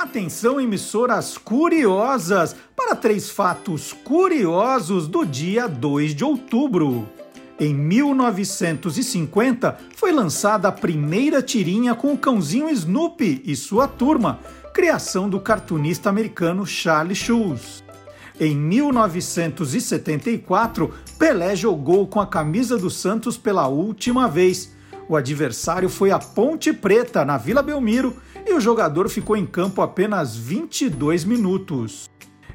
Atenção, emissoras curiosas, para três fatos curiosos do dia 2 de outubro. Em 1950, foi lançada a primeira tirinha com o cãozinho Snoopy e sua turma, criação do cartunista americano Charlie Schulz. Em 1974, Pelé jogou com a camisa do Santos pela última vez. O adversário foi a Ponte Preta, na Vila Belmiro, e o jogador ficou em campo apenas 22 minutos.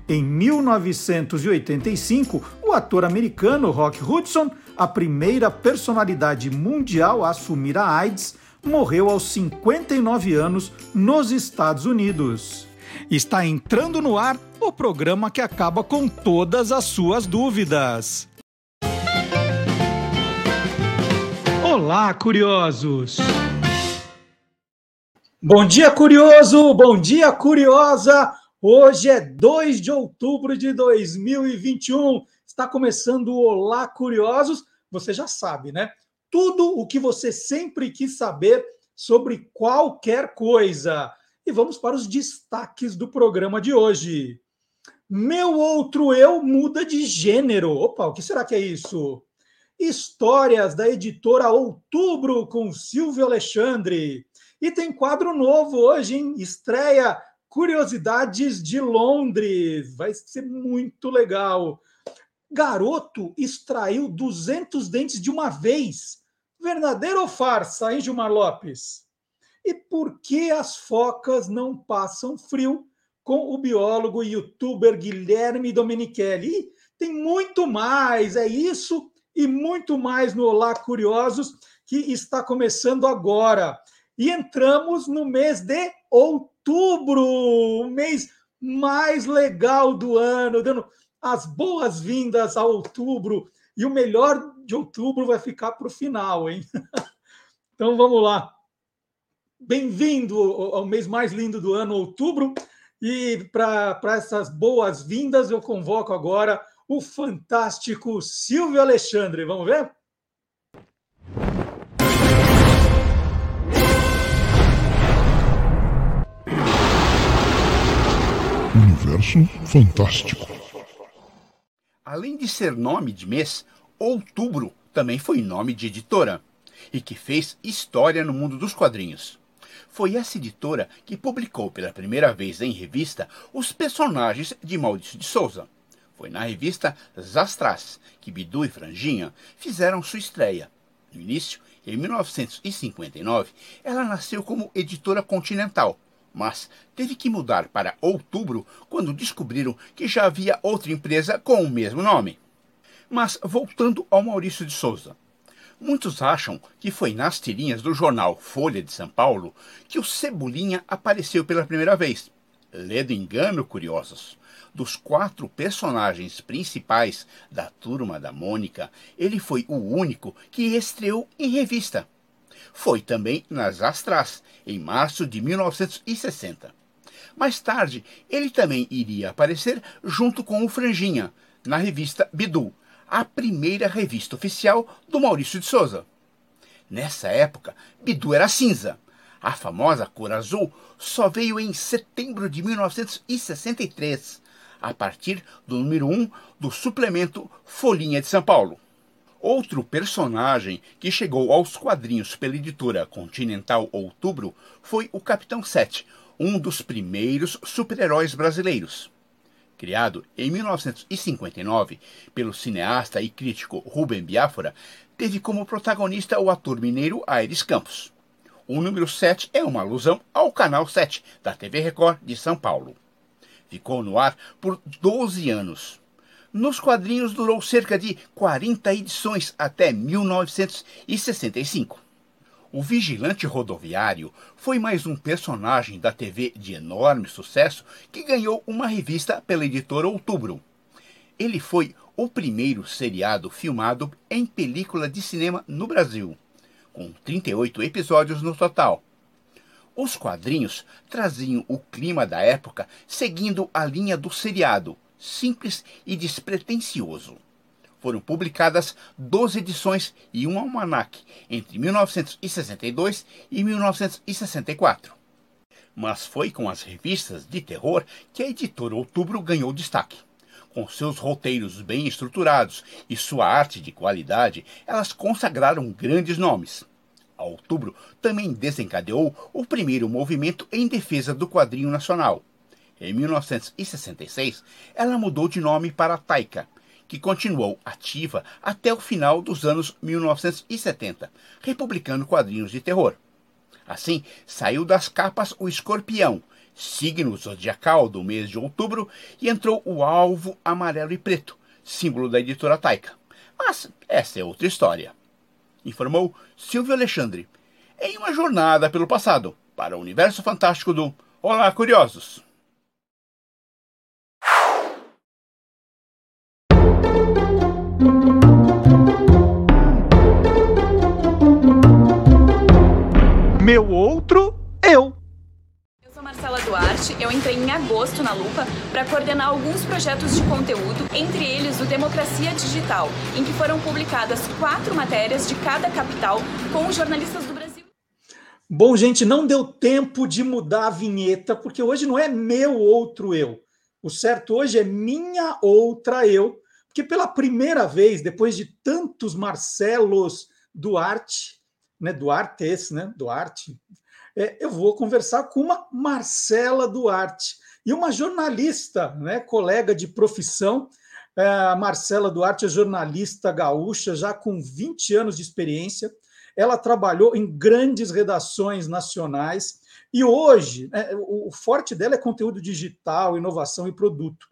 Em 1985, o ator americano Rock Hudson, a primeira personalidade mundial a assumir a AIDS, morreu aos 59 anos nos Estados Unidos. Está entrando no ar o programa que acaba com todas as suas dúvidas. Olá, curiosos! Bom dia, curioso! Bom dia, curiosa! Hoje é 2 de outubro de 2021. Está começando o Olá, curiosos. Você já sabe, né? Tudo o que você sempre quis saber sobre qualquer coisa. E vamos para os destaques do programa de hoje. Meu outro eu muda de gênero. Opa, o que será que é isso? Histórias da editora Outubro com Silvio Alexandre. E tem quadro novo hoje, hein? Estreia Curiosidades de Londres. Vai ser muito legal. Garoto extraiu 200 dentes de uma vez. Verdadeiro ou farsa, hein, Gilmar Lopes? E por que as focas não passam frio com o biólogo e youtuber Guilherme Domenichelli? E tem muito mais, é isso e muito mais no Olá Curiosos que está começando agora. E entramos no mês de outubro, o mês mais legal do ano, dando as boas-vindas a outubro. E o melhor de outubro vai ficar para o final, hein? Então vamos lá. Bem-vindo ao mês mais lindo do ano, outubro. E para essas boas-vindas, eu convoco agora o fantástico Silvio Alexandre. Vamos ver? Universo Fantástico. Além de ser nome de mês, Outubro também foi nome de editora e que fez história no mundo dos quadrinhos. Foi essa editora que publicou pela primeira vez em revista os personagens de Maurício de Souza. Foi na revista Zastras que Bidu e Franjinha fizeram sua estreia. No início, em 1959, ela nasceu como editora Continental mas teve que mudar para outubro quando descobriram que já havia outra empresa com o mesmo nome. Mas voltando ao Maurício de Souza. Muitos acham que foi nas tirinhas do jornal Folha de São Paulo que o Cebolinha apareceu pela primeira vez. Ledo engano, curiosos. Dos quatro personagens principais da Turma da Mônica, ele foi o único que estreou em revista. Foi também nas Astras, em março de 1960. Mais tarde, ele também iria aparecer junto com o Franjinha, na revista Bidu, a primeira revista oficial do Maurício de Souza. Nessa época, Bidu era cinza. A famosa cor azul só veio em setembro de 1963, a partir do número 1 do suplemento Folhinha de São Paulo. Outro personagem que chegou aos quadrinhos pela editora Continental Outubro foi o Capitão Sete, um dos primeiros super-heróis brasileiros. Criado em 1959 pelo cineasta e crítico Rubem Biafora, teve como protagonista o ator mineiro Aires Campos. O número 7 é uma alusão ao canal 7 da TV Record de São Paulo. Ficou no ar por 12 anos nos quadrinhos durou cerca de 40 edições até 1965. O vigilante rodoviário foi mais um personagem da TV de enorme sucesso que ganhou uma revista pela editora Outubro. Ele foi o primeiro seriado filmado em película de cinema no Brasil, com 38 episódios no total. Os quadrinhos traziam o clima da época seguindo a linha do seriado, simples e despretensioso. Foram publicadas 12 edições e um almanaque entre 1962 e 1964. Mas foi com as revistas de terror que a editora Outubro ganhou destaque. Com seus roteiros bem estruturados e sua arte de qualidade, elas consagraram grandes nomes. A Outubro também desencadeou o primeiro movimento em defesa do quadrinho nacional. Em 1966, ela mudou de nome para Taika, que continuou ativa até o final dos anos 1970, republicando quadrinhos de terror. Assim, saiu das capas o escorpião, signo zodiacal do mês de outubro, e entrou o alvo amarelo e preto, símbolo da editora Taika. Mas essa é outra história. Informou Silvio Alexandre, em uma jornada pelo passado, para o universo fantástico do Olá Curiosos. Meu outro eu entrei em agosto na Lupa para coordenar alguns projetos de conteúdo, entre eles o Democracia Digital, em que foram publicadas quatro matérias de cada capital com jornalistas do Brasil. Bom, gente, não deu tempo de mudar a vinheta, porque hoje não é meu outro eu. O certo hoje é minha outra eu, porque pela primeira vez, depois de tantos Marcelos Duarte, né, Duartes, né, Duarte, é, eu vou conversar com uma Marcela Duarte e uma jornalista, né, colega de profissão. É, a Marcela Duarte é jornalista gaúcha, já com 20 anos de experiência. Ela trabalhou em grandes redações nacionais e hoje né, o forte dela é conteúdo digital, inovação e produto.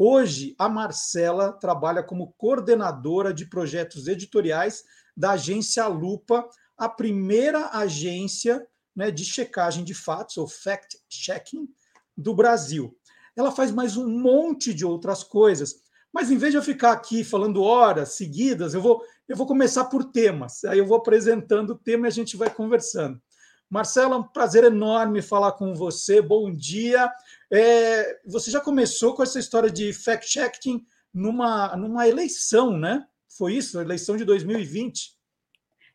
Hoje, a Marcela trabalha como coordenadora de projetos editoriais da agência Lupa, a primeira agência né, de checagem de fatos, ou fact-checking, do Brasil. Ela faz mais um monte de outras coisas, mas em vez de eu ficar aqui falando horas seguidas, eu vou, eu vou começar por temas. Aí eu vou apresentando o tema e a gente vai conversando. Marcela, é um prazer enorme falar com você. Bom dia. É, você já começou com essa história de fact-checking numa, numa eleição, né? Foi isso, eleição de 2020.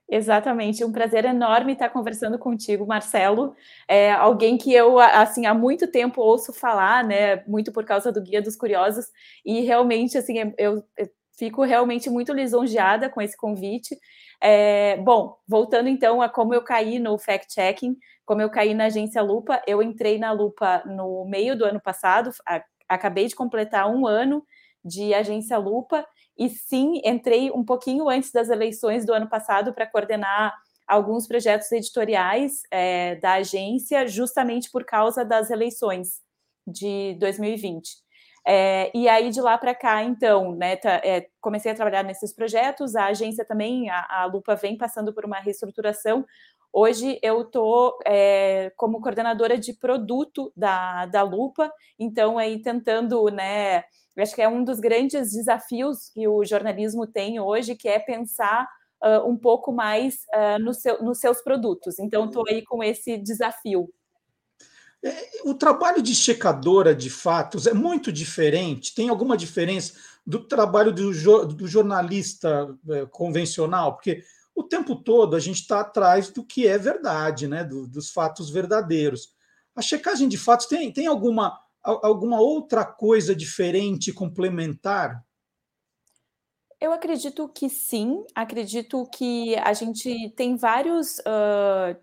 Exatamente, um prazer enorme estar conversando contigo, Marcelo. É alguém que eu assim há muito tempo ouço falar, né? Muito por causa do Guia dos Curiosos e realmente assim eu, fico realmente muito lisonjeada com esse convite. É, bom, voltando então a como eu caí no fact-checking, como eu caí na agência Lupa, eu entrei na Lupa no meio do ano passado, acabei de completar um ano de agência Lupa e sim, entrei um pouquinho antes das eleições do ano passado para coordenar alguns projetos editoriais é, da agência, justamente por causa das eleições de 2020. É, e aí de lá para cá, então, né, tá, é, comecei a trabalhar nesses projetos. A agência também, a, a Lupa vem passando por uma reestruturação. Hoje eu estou é, como coordenadora de produto da, da Lupa, então aí tentando, né, acho que é um dos grandes desafios que o jornalismo tem hoje, que é pensar uh, um pouco mais uh, no seu, nos seus produtos. Então, estou aí com esse desafio. É, o trabalho de checadora de fatos é muito diferente? Tem alguma diferença do trabalho do, do jornalista é, convencional? Porque o tempo todo a gente está atrás do que é verdade, né? Do, dos fatos verdadeiros. A checagem de fatos tem, tem alguma alguma outra coisa diferente, complementar? Eu acredito que sim. Acredito que a gente tem vários uh,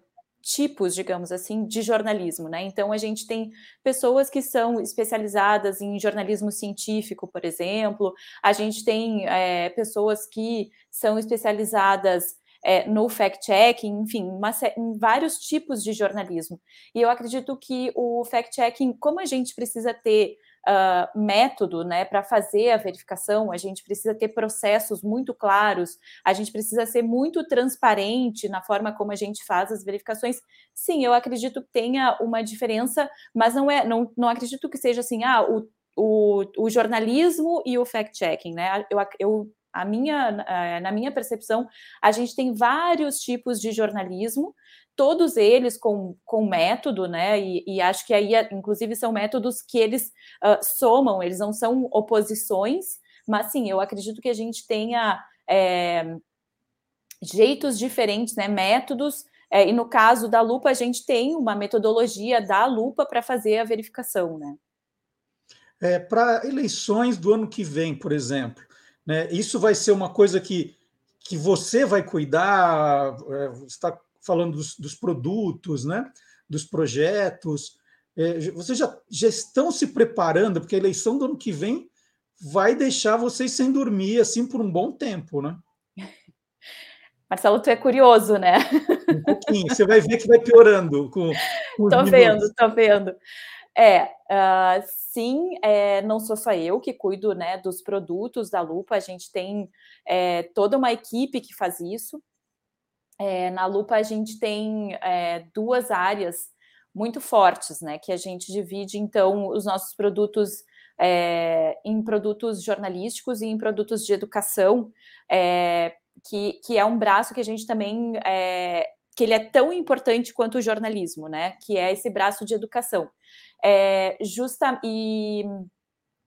tipos, digamos assim, de jornalismo, né? Então a gente tem pessoas que são especializadas em jornalismo científico, por exemplo. A gente tem é, pessoas que são especializadas é, no fact-checking, enfim, uma, em vários tipos de jornalismo. E eu acredito que o fact-checking, como a gente precisa ter uh, método né, para fazer a verificação, a gente precisa ter processos muito claros, a gente precisa ser muito transparente na forma como a gente faz as verificações. Sim, eu acredito que tenha uma diferença, mas não é, não, não acredito que seja assim, ah, o o, o, jornalismo e o fact-checking, né? Eu, eu a minha, eh, na minha percepção, a gente tem vários tipos de jornalismo, todos eles com, com método, né? E, e acho que aí, inclusive, são métodos que eles uh, somam, eles não são oposições, mas sim, eu acredito que a gente tenha é, jeitos diferentes, né? Métodos É, e no caso da lupa, a gente tem uma metodologia da lupa para fazer a verificação, né? É, para eleições do ano que vem, por exemplo, né, isso vai ser uma coisa que, que você vai cuidar, é, está falando dos, dos, produtos, né, dos projetos. É, vocês já, já estão se preparando, porque a eleição do ano que vem vai deixar vocês sem dormir assim por um bom tempo, né? Marcelo, tu é curioso, né? Um pouquinho. Você vai ver que vai piorando. Com, com tô vendo, tô vendo. É, uh, sim, é, não sou só eu que cuido né, dos produtos da Lupa, a gente tem é, toda uma equipe que faz isso. É, na Lupa a gente tem duas áreas muito fortes, né? Que a gente divide então os nossos produtos é, em produtos jornalísticos e em produtos de educação, é, que, que é um braço que a gente também é, que ele é tão importante quanto o jornalismo, né? Que é esse braço de educação. É, justa, e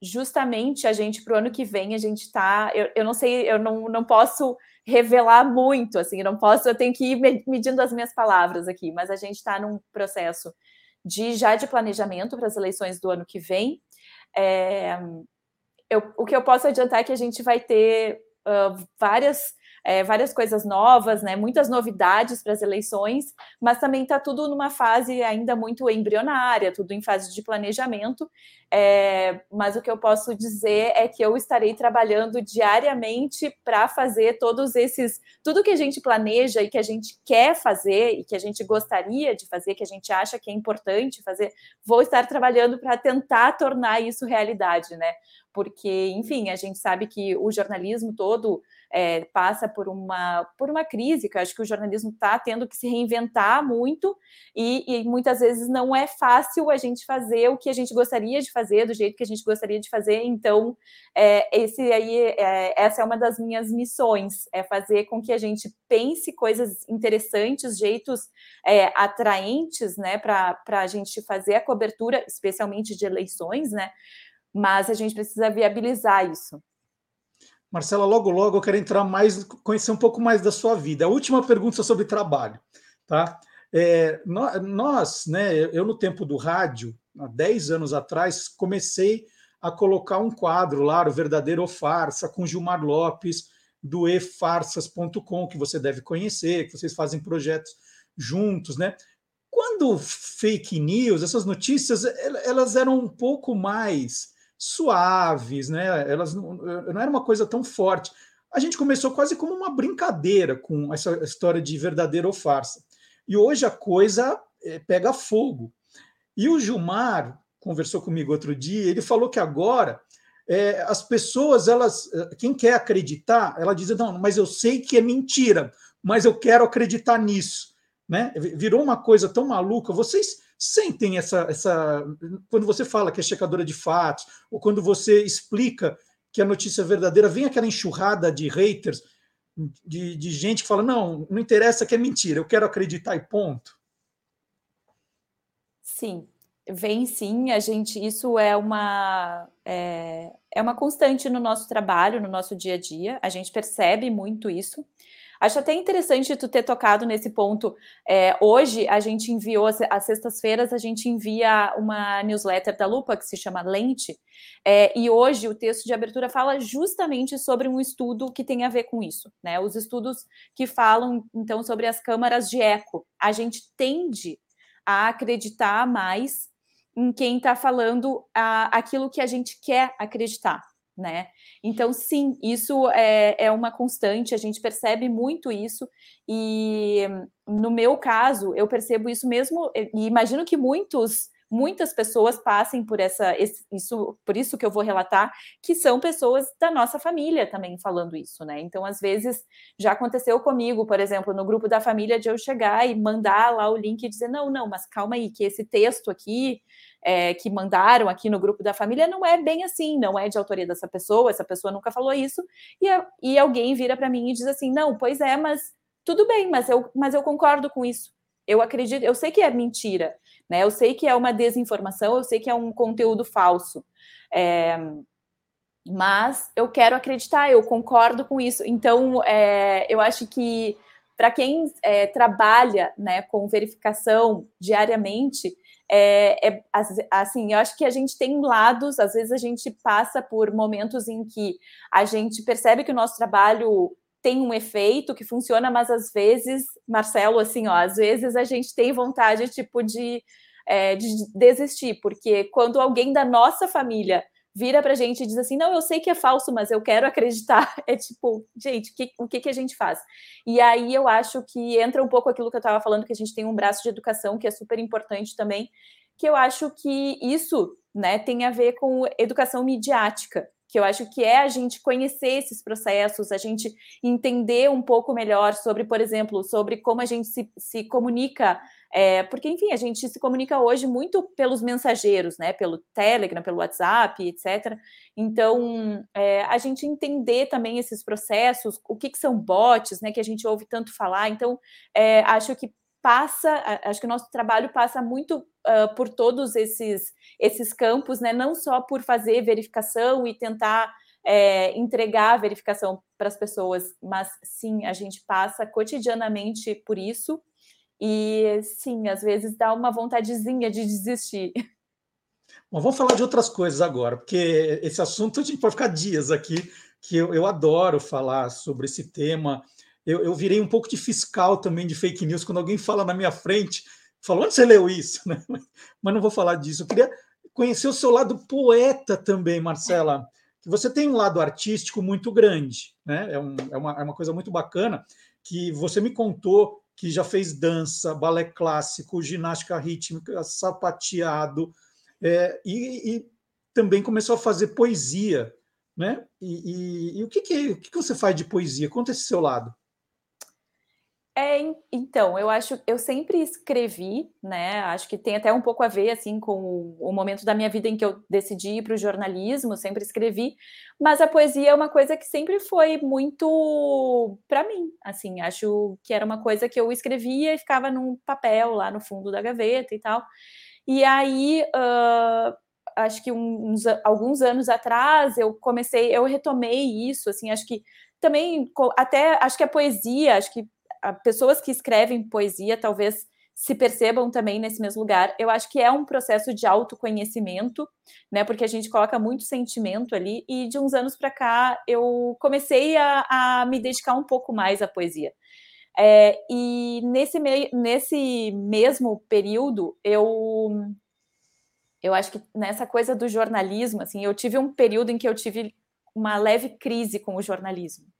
justamente a gente para o ano que vem a gente está. Eu, eu não sei, eu não, não posso revelar muito, assim, eu não posso, eu tenho que ir medindo as minhas palavras aqui, mas a gente está num processo de já de planejamento para as eleições do ano que vem. É, eu, o que eu posso adiantar é que a gente vai ter uh, várias é, várias coisas novas, né, muitas novidades para as eleições, mas também está tudo numa fase ainda muito embrionária, tudo em fase de planejamento. É, mas o que eu posso dizer é que eu estarei trabalhando diariamente para fazer todos esses, tudo que a gente planeja e que a gente quer fazer e que a gente gostaria de fazer, que a gente acha que é importante fazer, vou estar trabalhando para tentar tornar isso realidade, né? Porque, enfim, a gente sabe que o jornalismo todo é, passa por uma, por uma crise, que eu acho que o jornalismo está tendo que se reinventar muito, e, e, muitas vezes não é fácil a gente fazer o que a gente gostaria de fazer, do jeito que a gente gostaria de fazer. Então, é, esse aí, é, essa é uma das minhas missões, é fazer com que a gente pense coisas interessantes, jeitos atraentes, né, para a gente fazer a cobertura, especialmente de eleições, né? Mas a gente precisa viabilizar isso. Marcela, logo, logo eu quero entrar mais, conhecer um pouco mais da sua vida. A última pergunta é sobre trabalho, tá? É, nós, né, eu no tempo do rádio, há 10 anos atrás, comecei a colocar um quadro lá, o Verdadeiro ou Farsa, com Gilmar Lopes, do efarsas.com, que você deve conhecer, que vocês fazem projetos juntos, né? Quando fake news, essas notícias, elas eram um pouco mais suaves, né? Elas não, não era uma coisa tão forte. A gente começou quase como uma brincadeira com essa história de verdadeira ou farsa. E hoje a coisa é, pega fogo. E o Gilmar conversou comigo outro dia, ele falou que agora é, as pessoas, elas, quem quer acreditar, ela diz, não, mas eu sei que é mentira, mas eu quero acreditar nisso. Né? Virou uma coisa tão maluca. Vocês sentem essa, essa. Quando você fala que é checadora de fatos, ou quando você explica que a notícia é verdadeira, vem aquela enxurrada de haters, de, de gente que fala: não, não interessa que é mentira, eu quero acreditar e ponto. Sim, vem sim, a gente, isso é uma é, é uma constante no nosso trabalho, no nosso dia a dia, a gente percebe muito isso. Acho até interessante tu ter tocado nesse ponto. É, hoje a gente enviou, às sextas-feiras, a gente envia uma newsletter da Lupa que se chama Lente, é, e hoje o texto de abertura fala justamente sobre um estudo que tem a ver com isso, né? Os estudos que falam então sobre as câmaras de eco. A gente tende a acreditar mais em quem está falando a, aquilo que a gente quer acreditar né? Então, sim, isso é, é uma constante, a gente percebe muito isso, e no meu caso, eu percebo isso mesmo, e imagino que muitos muitas pessoas passem por essa isso por isso que eu vou relatar que são pessoas da nossa família também falando isso né então às vezes já aconteceu comigo por exemplo no grupo da família de eu chegar e mandar lá o link e dizer não não mas calma aí que esse texto aqui é, que mandaram aqui no grupo da família não é bem assim, não é de autoria dessa pessoa, essa pessoa nunca falou isso, e, e alguém vira para mim e diz assim: não, pois é, mas tudo bem, mas eu, mas eu concordo com isso. Eu acredito, eu sei que é mentira, né? Eu sei que é uma desinformação, eu sei que é um conteúdo falso. É, mas eu quero acreditar, eu concordo com isso. Então, é, eu acho que para quem é, trabalha né, com verificação diariamente, é, é, assim, eu acho que a gente tem lados, às vezes a gente passa por momentos em que a gente percebe que o nosso trabalho tem um efeito que funciona, mas às vezes, Marcelo, assim, ó, às vezes a gente tem vontade, tipo, de, é, de desistir, porque quando alguém da nossa família vira para a gente e diz assim: não, eu sei que é falso, mas eu quero acreditar. É tipo, gente, que, o que, que a gente faz? E aí eu acho que entra um pouco aquilo que eu estava falando, que a gente tem um braço de educação que é super importante também, que eu acho que isso né, tem a ver com educação midiática que eu acho que é a gente conhecer esses processos, a gente entender um pouco melhor sobre, por exemplo, sobre como a gente se, se comunica, é, porque, enfim, a gente se comunica hoje muito pelos mensageiros, né, pelo Telegram, pelo WhatsApp, etc. Então, é, a gente entender também esses processos, o que, que são bots, né, que a gente ouve tanto falar. Então, é, acho que passa, acho que o nosso trabalho passa muito uh, por todos esses, esses campos, né? não só por fazer verificação e tentar é, entregar a verificação para as pessoas, mas sim, a gente passa cotidianamente por isso, e sim, às vezes dá uma vontadezinha de desistir. Bom, vamos falar de outras coisas agora, porque esse assunto a gente pode ficar dias aqui, que eu, eu adoro falar sobre esse tema eu, eu virei um pouco de fiscal também de fake news quando alguém fala na minha frente, falou onde você leu isso? Mas não vou falar disso. Eu queria conhecer o seu lado poeta também, Marcela. Que você tem um lado artístico muito grande, né? É, um, é, uma, é uma coisa muito bacana que você me contou que já fez dança, balé clássico, ginástica rítmica, sapateado, é, e, e, também começou a fazer poesia, né? E, e, e o, que, que, o que, que você faz de poesia? Conta esse seu lado. É, então, eu acho, eu sempre escrevi, né? Acho que tem até um pouco a ver assim com o, o momento da minha vida em que eu decidi ir para o jornalismo, sempre escrevi, mas a poesia é uma coisa que sempre foi muito para mim, assim, acho que era uma coisa que eu escrevia e ficava num papel lá no fundo da gaveta e tal. E aí, uh, acho que uns, alguns anos atrás eu comecei, eu retomei isso, assim, acho que também até acho que a poesia, acho que pessoas que escrevem poesia talvez se percebam também nesse mesmo lugar. Eu acho que é um processo de autoconhecimento, né? Porque a gente coloca muito sentimento ali. E de uns anos para cá eu comecei a, a, me dedicar um pouco mais à poesia. É, e nesse, meio, nesse mesmo período eu eu acho que nessa coisa do jornalismo, assim, eu tive um período em que eu tive uma leve crise com o jornalismo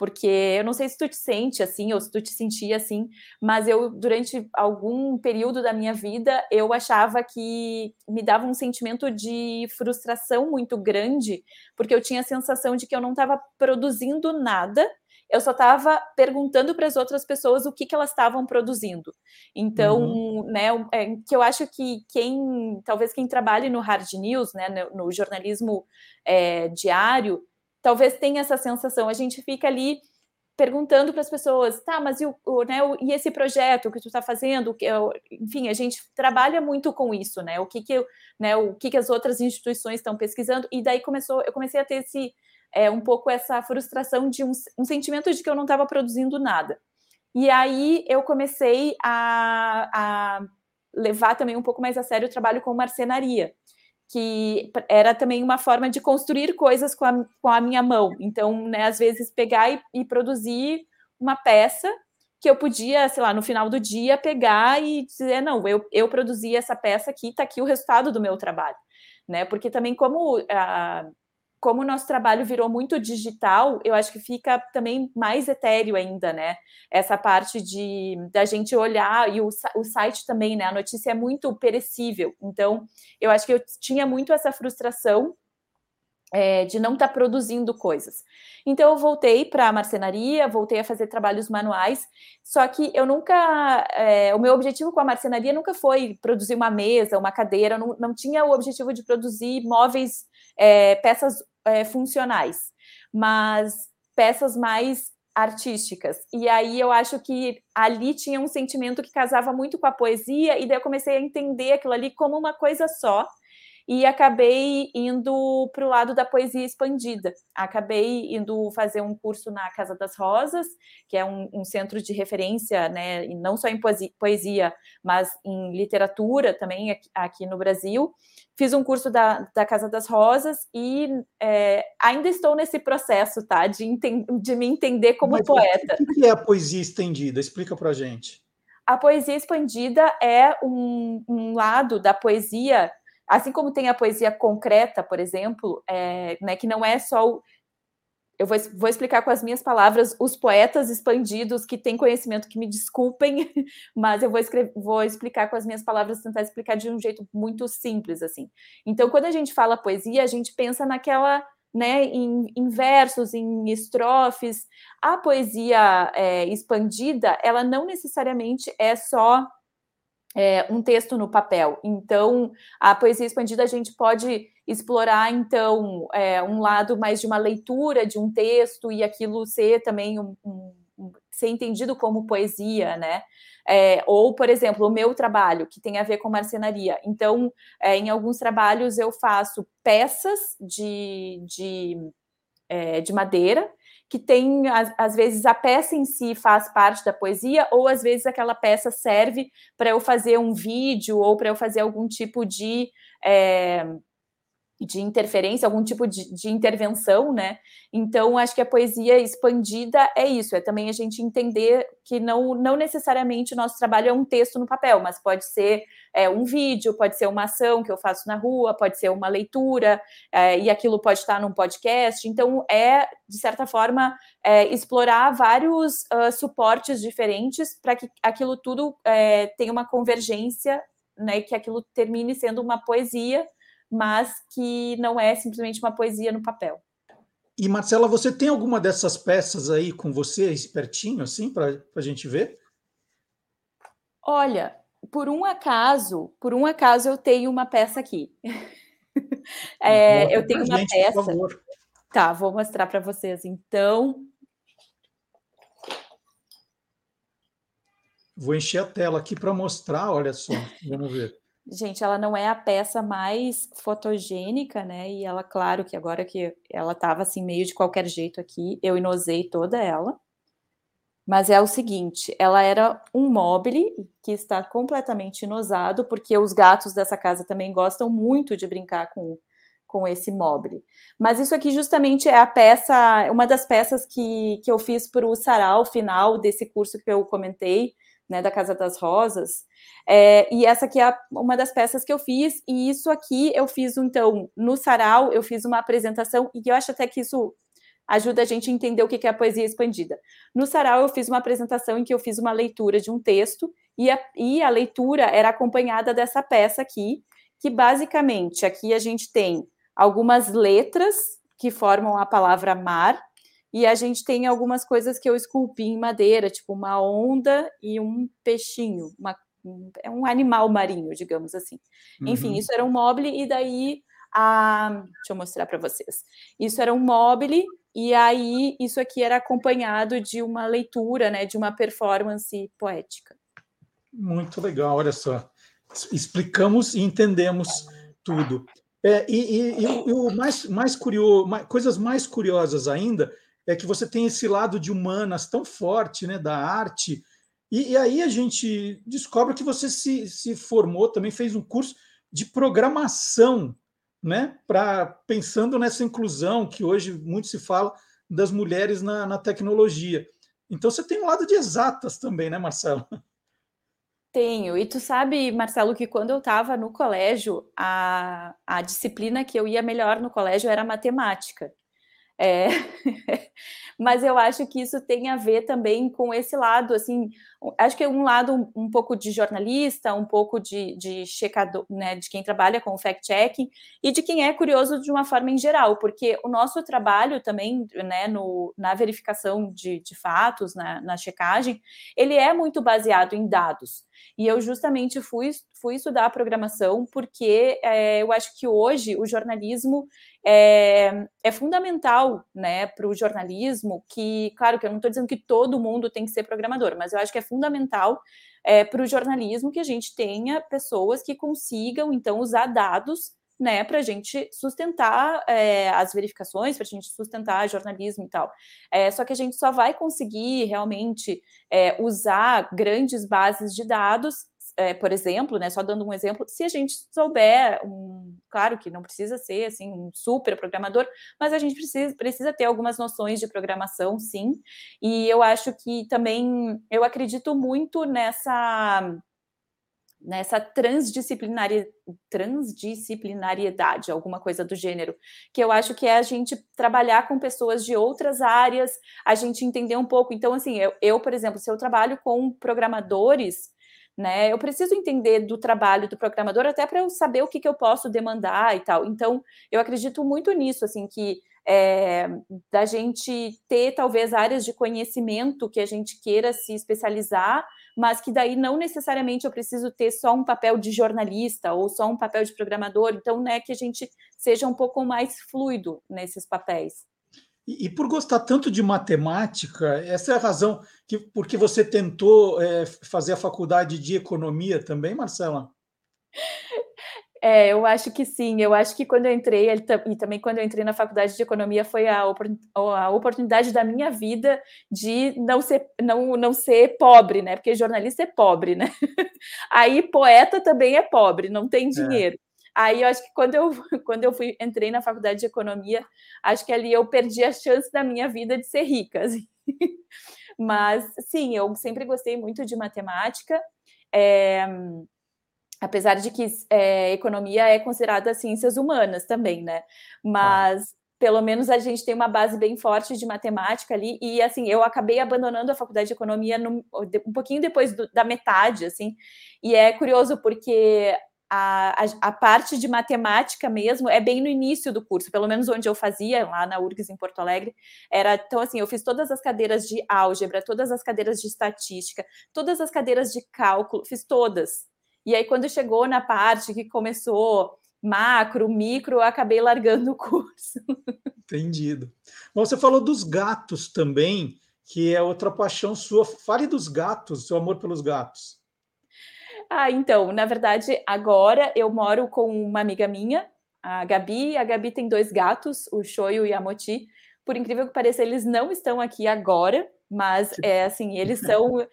porque eu não sei se tu te sente assim ou se tu te sentia assim, mas eu durante algum período da minha vida eu achava que me dava um sentimento de frustração muito grande, porque eu tinha a sensação de que eu não estava produzindo nada eu só estava perguntando para as outras pessoas o que, que elas estavam produzindo. Então, uhum. né, é, que eu acho que quem, talvez quem trabalhe no hard news, né, no, no jornalismo é, diário, talvez tenha essa sensação. A gente fica ali perguntando para as pessoas, tá, mas e, o, o, né, o, e esse projeto que tu está fazendo? Que, enfim, a gente trabalha muito com isso, né? O que que, né, o que, que as outras instituições estão pesquisando? E daí começou, eu comecei a ter esse é, um pouco essa frustração de um, um sentimento de que eu não estava produzindo nada. E aí eu comecei a, a levar também um pouco mais a sério o trabalho com marcenaria que era também uma forma de construir coisas com a, com a minha mão. Então, né, às vezes, pegar e, e, produzir uma peça que eu podia, sei lá, no final do dia, pegar e dizer, não, eu, eu produzi essa peça aqui, está aqui o resultado do meu trabalho. Né? Porque também, como a, como o nosso trabalho virou muito digital, eu acho que fica também mais etéreo ainda, né? Essa parte de da gente olhar e o, o site também, né? A notícia é muito perecível. Então, eu acho que eu tinha muito essa frustração é, de não estar tá produzindo coisas. Então eu voltei para a marcenaria, voltei a fazer trabalhos manuais, só que eu nunca, é, o meu objetivo com a marcenaria nunca foi produzir uma mesa, uma cadeira, não, não tinha o objetivo de produzir móveis, é, peças é, funcionais, mas peças mais artísticas. E aí eu acho que ali tinha um sentimento que casava muito com a poesia, e daí eu comecei a entender aquilo ali como uma coisa só. e acabei indo para o lado da poesia expandida. Acabei indo fazer um curso na Casa das Rosas, que é um, um centro de referência, né, não só em poesia, mas em literatura também aqui, aqui no Brasil. Fiz um curso da, da Casa das Rosas e é, ainda estou nesse processo, tá, de, de me entender como mas, poeta. O que é a poesia estendida? Explica para gente. A poesia expandida é um, um lado da poesia Assim como tem a poesia concreta, por exemplo, é, né, que não é só o, eu vou, vou, explicar com as minhas palavras os poetas expandidos que têm conhecimento que me desculpem, mas eu vou, escrever, vou explicar com as minhas palavras, tentar explicar de um jeito muito simples assim. Então, quando a gente fala poesia, a gente pensa naquela, né, em, em versos, em estrofes. A poesia é, expandida, ela não necessariamente é só é, um texto no papel. Então, a poesia expandida a gente pode explorar então é, um lado mais de uma leitura de um texto e aquilo ser também um, um, ser entendido como poesia, né? É, ou, por exemplo, o meu trabalho, que tem a ver com marcenaria. Então, é, em alguns trabalhos eu faço peças de, de, é, de madeira que tem, às, às, vezes, a peça em si faz parte da poesia, ou às vezes aquela peça serve para eu fazer um vídeo ou para eu fazer algum tipo de. De interferência, algum tipo de, de, intervenção, né? Então, acho que a poesia expandida é isso, é também a gente entender que não, não necessariamente o nosso trabalho é um texto no papel, mas pode ser é, um vídeo, pode ser uma ação que eu faço na rua, pode ser uma leitura, é, e aquilo pode estar num podcast. Então, é, de certa forma, é, explorar vários uh, suportes diferentes para que aquilo tudo é, tenha uma convergência, né? Que aquilo termine sendo uma poesia mas que não é simplesmente uma poesia no papel. E Marcela, você tem alguma dessas peças aí com você, espertinho, assim, para a gente ver? Olha, por um acaso, por um acaso eu tenho uma peça aqui. é, eu tenho uma gente, peça. Tá, vou mostrar para vocês. Então, Vou encher a tela aqui para mostrar, olha só, vamos ver. Gente, ela não é a peça mais fotogênica, né? E ela, claro que agora que ela estava assim meio de qualquer jeito aqui, eu inosei toda ela. Mas é o seguinte, ela era um mobile que está completamente inosado, porque os gatos dessa casa também gostam muito de brincar com, com esse mobile. Mas isso aqui justamente é a peça, uma das peças que, que eu fiz para o sarau final desse curso que eu comentei, né, da Casa das Rosas. É, e essa aqui é uma das peças que eu fiz, e isso aqui eu fiz, então, no sarau, eu fiz uma apresentação, e eu acho até que isso ajuda a gente a entender o que é a poesia expandida. No sarau, eu fiz uma apresentação em que eu fiz uma leitura de um texto, e a, e a leitura era acompanhada dessa peça aqui, que basicamente aqui a gente tem algumas letras que formam a palavra mar, e a gente tem algumas coisas que eu esculpi em madeira, tipo uma onda e um peixinho, uma, é um animal marinho, digamos assim. Uhum. Enfim, isso era um mobile, e daí a. Deixa eu mostrar para vocês. Isso era um mobile, e aí isso aqui era acompanhado de uma leitura, né, de uma performance poética. Muito legal, olha só. Explicamos e entendemos tudo. É, e, e, e, o mais, mais curioso, mais, coisas mais curiosas ainda é que você tem esse lado de humanas tão forte, né, da arte. E, e aí a gente descobre que você se, se formou, também fez um curso de programação, né, para pensando nessa inclusão que hoje muito se fala das mulheres na, na tecnologia. Então você tem um lado de exatas também, né, Marcelo? Tenho. E tu sabe, Marcelo, que quando eu estava no colégio, a, a disciplina que eu ia melhor no colégio era matemática. É... Mas eu acho que isso tem a ver também com esse lado, assim, acho que é um lado um, pouco de jornalista, um pouco de, de checador, né, de quem trabalha com fact-checking e de quem é curioso de uma forma em geral, porque o nosso trabalho também, né, no, na verificação de, de fatos, na, na checagem, ele é muito baseado em dados. E eu justamente fui, fui estudar a programação porque é, eu acho que hoje o jornalismo é, é fundamental né, para o jornalismo, que, claro que eu não estou dizendo que todo mundo tem que ser programador, mas eu acho que é fundamental é, para o jornalismo que a gente tenha pessoas que consigam, então, usar dados né, para a gente sustentar é, as verificações, para a gente sustentar jornalismo e tal. É, só que a gente só vai conseguir realmente é, usar grandes bases de dados é, por exemplo, né, só dando um exemplo, se a gente souber, um, claro que não precisa ser assim um super programador, mas a gente precisa, precisa ter algumas noções de programação, sim. E eu acho que também eu acredito muito nessa nessa transdisciplinaria, transdisciplinariedade, alguma coisa do gênero, que eu acho que é a gente trabalhar com pessoas de outras áreas, a gente entender um pouco. Então, assim, eu, eu por exemplo, se eu trabalho com programadores, né? Eu preciso entender do trabalho do programador até para eu saber o que, que eu posso demandar e tal. Então, eu acredito muito nisso, assim, que é, da gente ter talvez áreas de conhecimento que a gente queira se especializar, mas que daí não necessariamente eu preciso ter só um papel de jornalista ou só um papel de programador. Então, né, que a gente seja um pouco mais fluido nesses papéis. E, e, por gostar tanto de matemática, essa é a razão que porque você tentou é, fazer a faculdade de economia também, Marcela? É, eu acho que sim. Eu acho que quando eu entrei, e também quando eu entrei na faculdade de economia, foi a, a oportunidade da minha vida de não ser, não, não ser pobre, né? Porque jornalista é pobre, né? Aí poeta também é pobre, não tem é. dinheiro. É. Aí eu acho que quando eu, quando eu fui, entrei na faculdade de economia, acho que ali eu perdi a chance da minha vida de ser rica. Assim. Mas sim, eu sempre gostei muito de matemática. É, apesar de que é, economia é considerada ciências humanas também, né? Mas ah. pelo menos a gente tem uma base bem forte de matemática ali. E assim, eu acabei abandonando a faculdade de economia no, um pouquinho depois do, da metade, assim. E é curioso porque a, a, parte de matemática mesmo é bem no início do curso, pelo menos onde eu fazia, lá na URGS em Porto Alegre, era, então assim, eu fiz todas as cadeiras de álgebra, todas as cadeiras de estatística, todas as cadeiras de cálculo, fiz todas. E aí quando chegou na parte que começou macro, micro, eu acabei largando o curso. Entendido. Bom, você falou dos gatos também, que é outra paixão sua. Fale dos gatos, seu amor pelos gatos. Ah, então, na verdade, agora eu moro com uma amiga minha, a Gabi. A Gabi tem dois gatos, o Shoyo e a Moti. Por incrível que pareça, eles não estão aqui agora, mas é assim, eles são.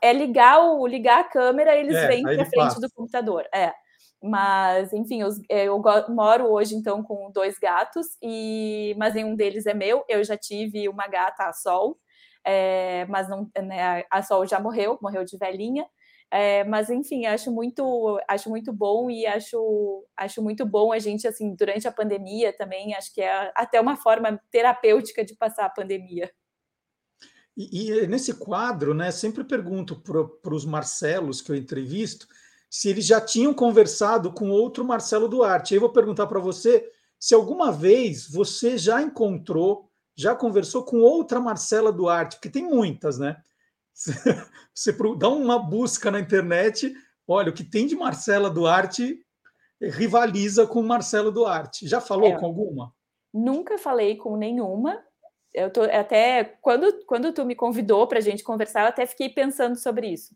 É ligar, o, ligar a câmera, eles é, vêm para frente passa. do computador. É. Mas, enfim, eu, eu, moro hoje, então, com dois gatos, e mas nenhum deles é meu. Eu já tive uma gata, a Sol, é, mas não, né, a Sol já morreu, morreu de velhinha. É, mas enfim, acho muito, acho muito bom e acho, acho muito bom a gente assim durante a pandemia também. Acho que é até uma forma terapêutica de passar a pandemia. E, e nesse quadro, né, sempre pergunto para os Marcelos que eu entrevisto se eles já tinham conversado com outro Marcelo Duarte. Aí eu vou perguntar para você se alguma vez você já encontrou, já conversou com outra Marcela Duarte, porque tem muitas, né? Você dá uma busca na internet, olha, o que tem de Marcela Duarte rivaliza com Marcelo Duarte. Já falou é, com alguma? Nunca falei com nenhuma. Eu tô até quando quando tu me convidou para a gente conversar, eu até fiquei pensando sobre isso.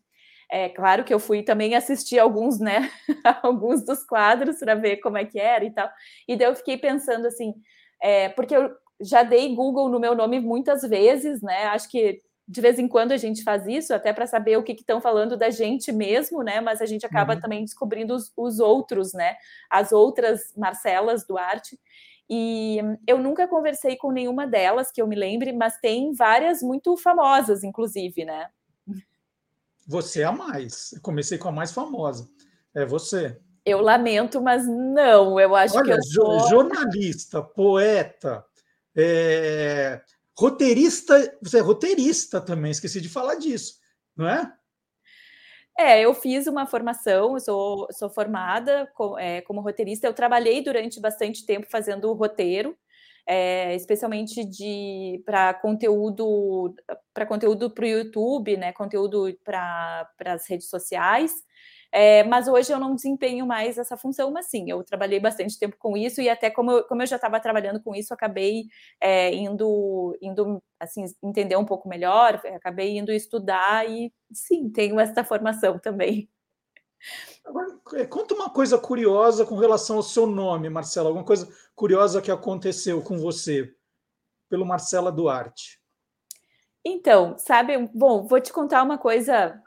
É claro que eu fui também assistir alguns, né, alguns dos quadros para ver como é que era e tal. E daí eu fiquei pensando assim, é, porque eu já dei Google no meu nome muitas vezes, né? Acho que de vez em quando a gente faz isso, até para saber o que estão falando da gente mesmo, né? Mas a gente acaba uhum. também descobrindo os, os, outros, né? As outras Marcelas Duarte. E eu nunca conversei com nenhuma delas que eu me lembre, mas tem várias muito famosas, inclusive, né? Você é a mais. Eu comecei com a mais famosa. É você. Eu lamento, mas não. Eu acho Olha, que eu sou... jornalista, poeta, é, Roteirista, você é roteirista também, esqueci de falar disso, não é? É, eu fiz uma formação, sou, sou formada com, é, como roteirista. Eu trabalhei durante bastante tempo fazendo roteiro, é, especialmente de para conteúdo para conteúdo para o YouTube, né? Conteúdo para as redes sociais. É, mas hoje eu não desempenho mais essa função, mas sim, eu trabalhei bastante tempo com isso e até como eu, como eu já estava trabalhando com isso, acabei é, indo, indo assim, entender um pouco melhor, acabei indo estudar e sim, tenho essa formação também. Agora, é, conta uma coisa curiosa com relação ao seu nome, Marcela. Alguma coisa curiosa que aconteceu com você, pelo Marcela Duarte. Então, sabe, bom, vou te contar uma coisa,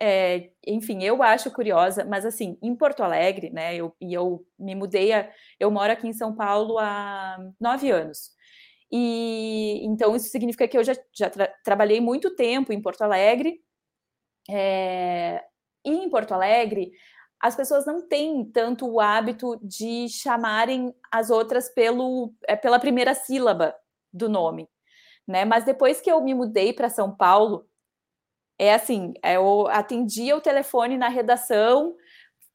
é, enfim, eu acho curiosa, mas assim, em Porto Alegre, né, eu, e eu me mudei, a, eu moro aqui em São Paulo há nove anos. E então isso significa que eu já, já tra trabalhei muito tempo em Porto Alegre. É, e em Porto Alegre, as pessoas não têm tanto o hábito de chamarem as outras pelo, é, pela primeira sílaba do nome, né? Mas depois que eu me mudei para São Paulo, é assim, é, eu atendia o telefone na redação,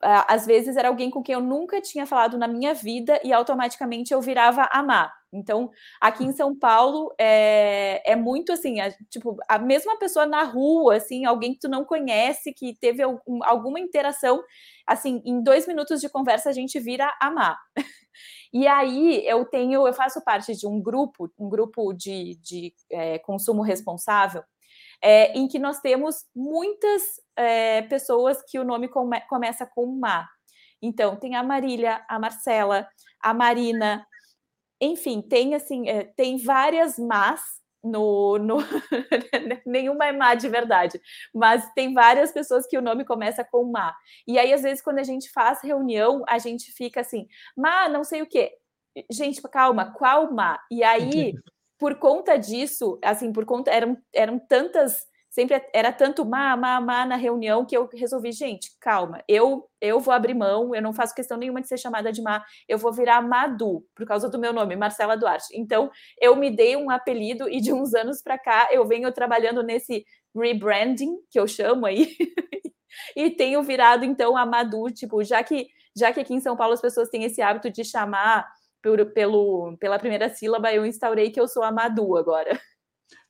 às vezes era alguém com quem eu nunca tinha falado na minha vida e automaticamente eu virava amar. Então, aqui em São Paulo é, é muito assim, a, tipo, a mesma pessoa na rua, assim, alguém que tu não conhece, que teve algum, alguma interação, assim, em dois minutos de conversa a gente vira amar. E aí eu tenho, eu faço parte de um grupo, um grupo de, de é, consumo responsável, é, em que nós temos muitas é, pessoas que o nome come, começa com Ma. Então, tem a Marília, a Marcela, a Marina, enfim, tem assim, é, tem várias Mas no, no... nenhuma é má de verdade, mas tem várias pessoas que o nome começa com má. E aí, às vezes, quando a gente faz reunião, a gente fica assim, má, não sei o quê. Gente, calma, qual má? E aí, por conta disso, assim, por conta, eram, eram tantas sempre era tanto má, má, má na reunião que eu resolvi, gente, calma, eu eu vou abrir mão, eu não faço questão nenhuma de ser chamada de má, eu vou virar Madu, por causa do meu nome, Marcela Duarte. Então, eu me dei um apelido e de uns anos para cá eu venho trabalhando nesse rebranding, que eu chamo aí, e tenho virado então a Madu, tipo, já que já que aqui em São Paulo as pessoas têm esse hábito de chamar por, pelo, pela primeira sílaba, eu instaurei que eu sou a Madu agora.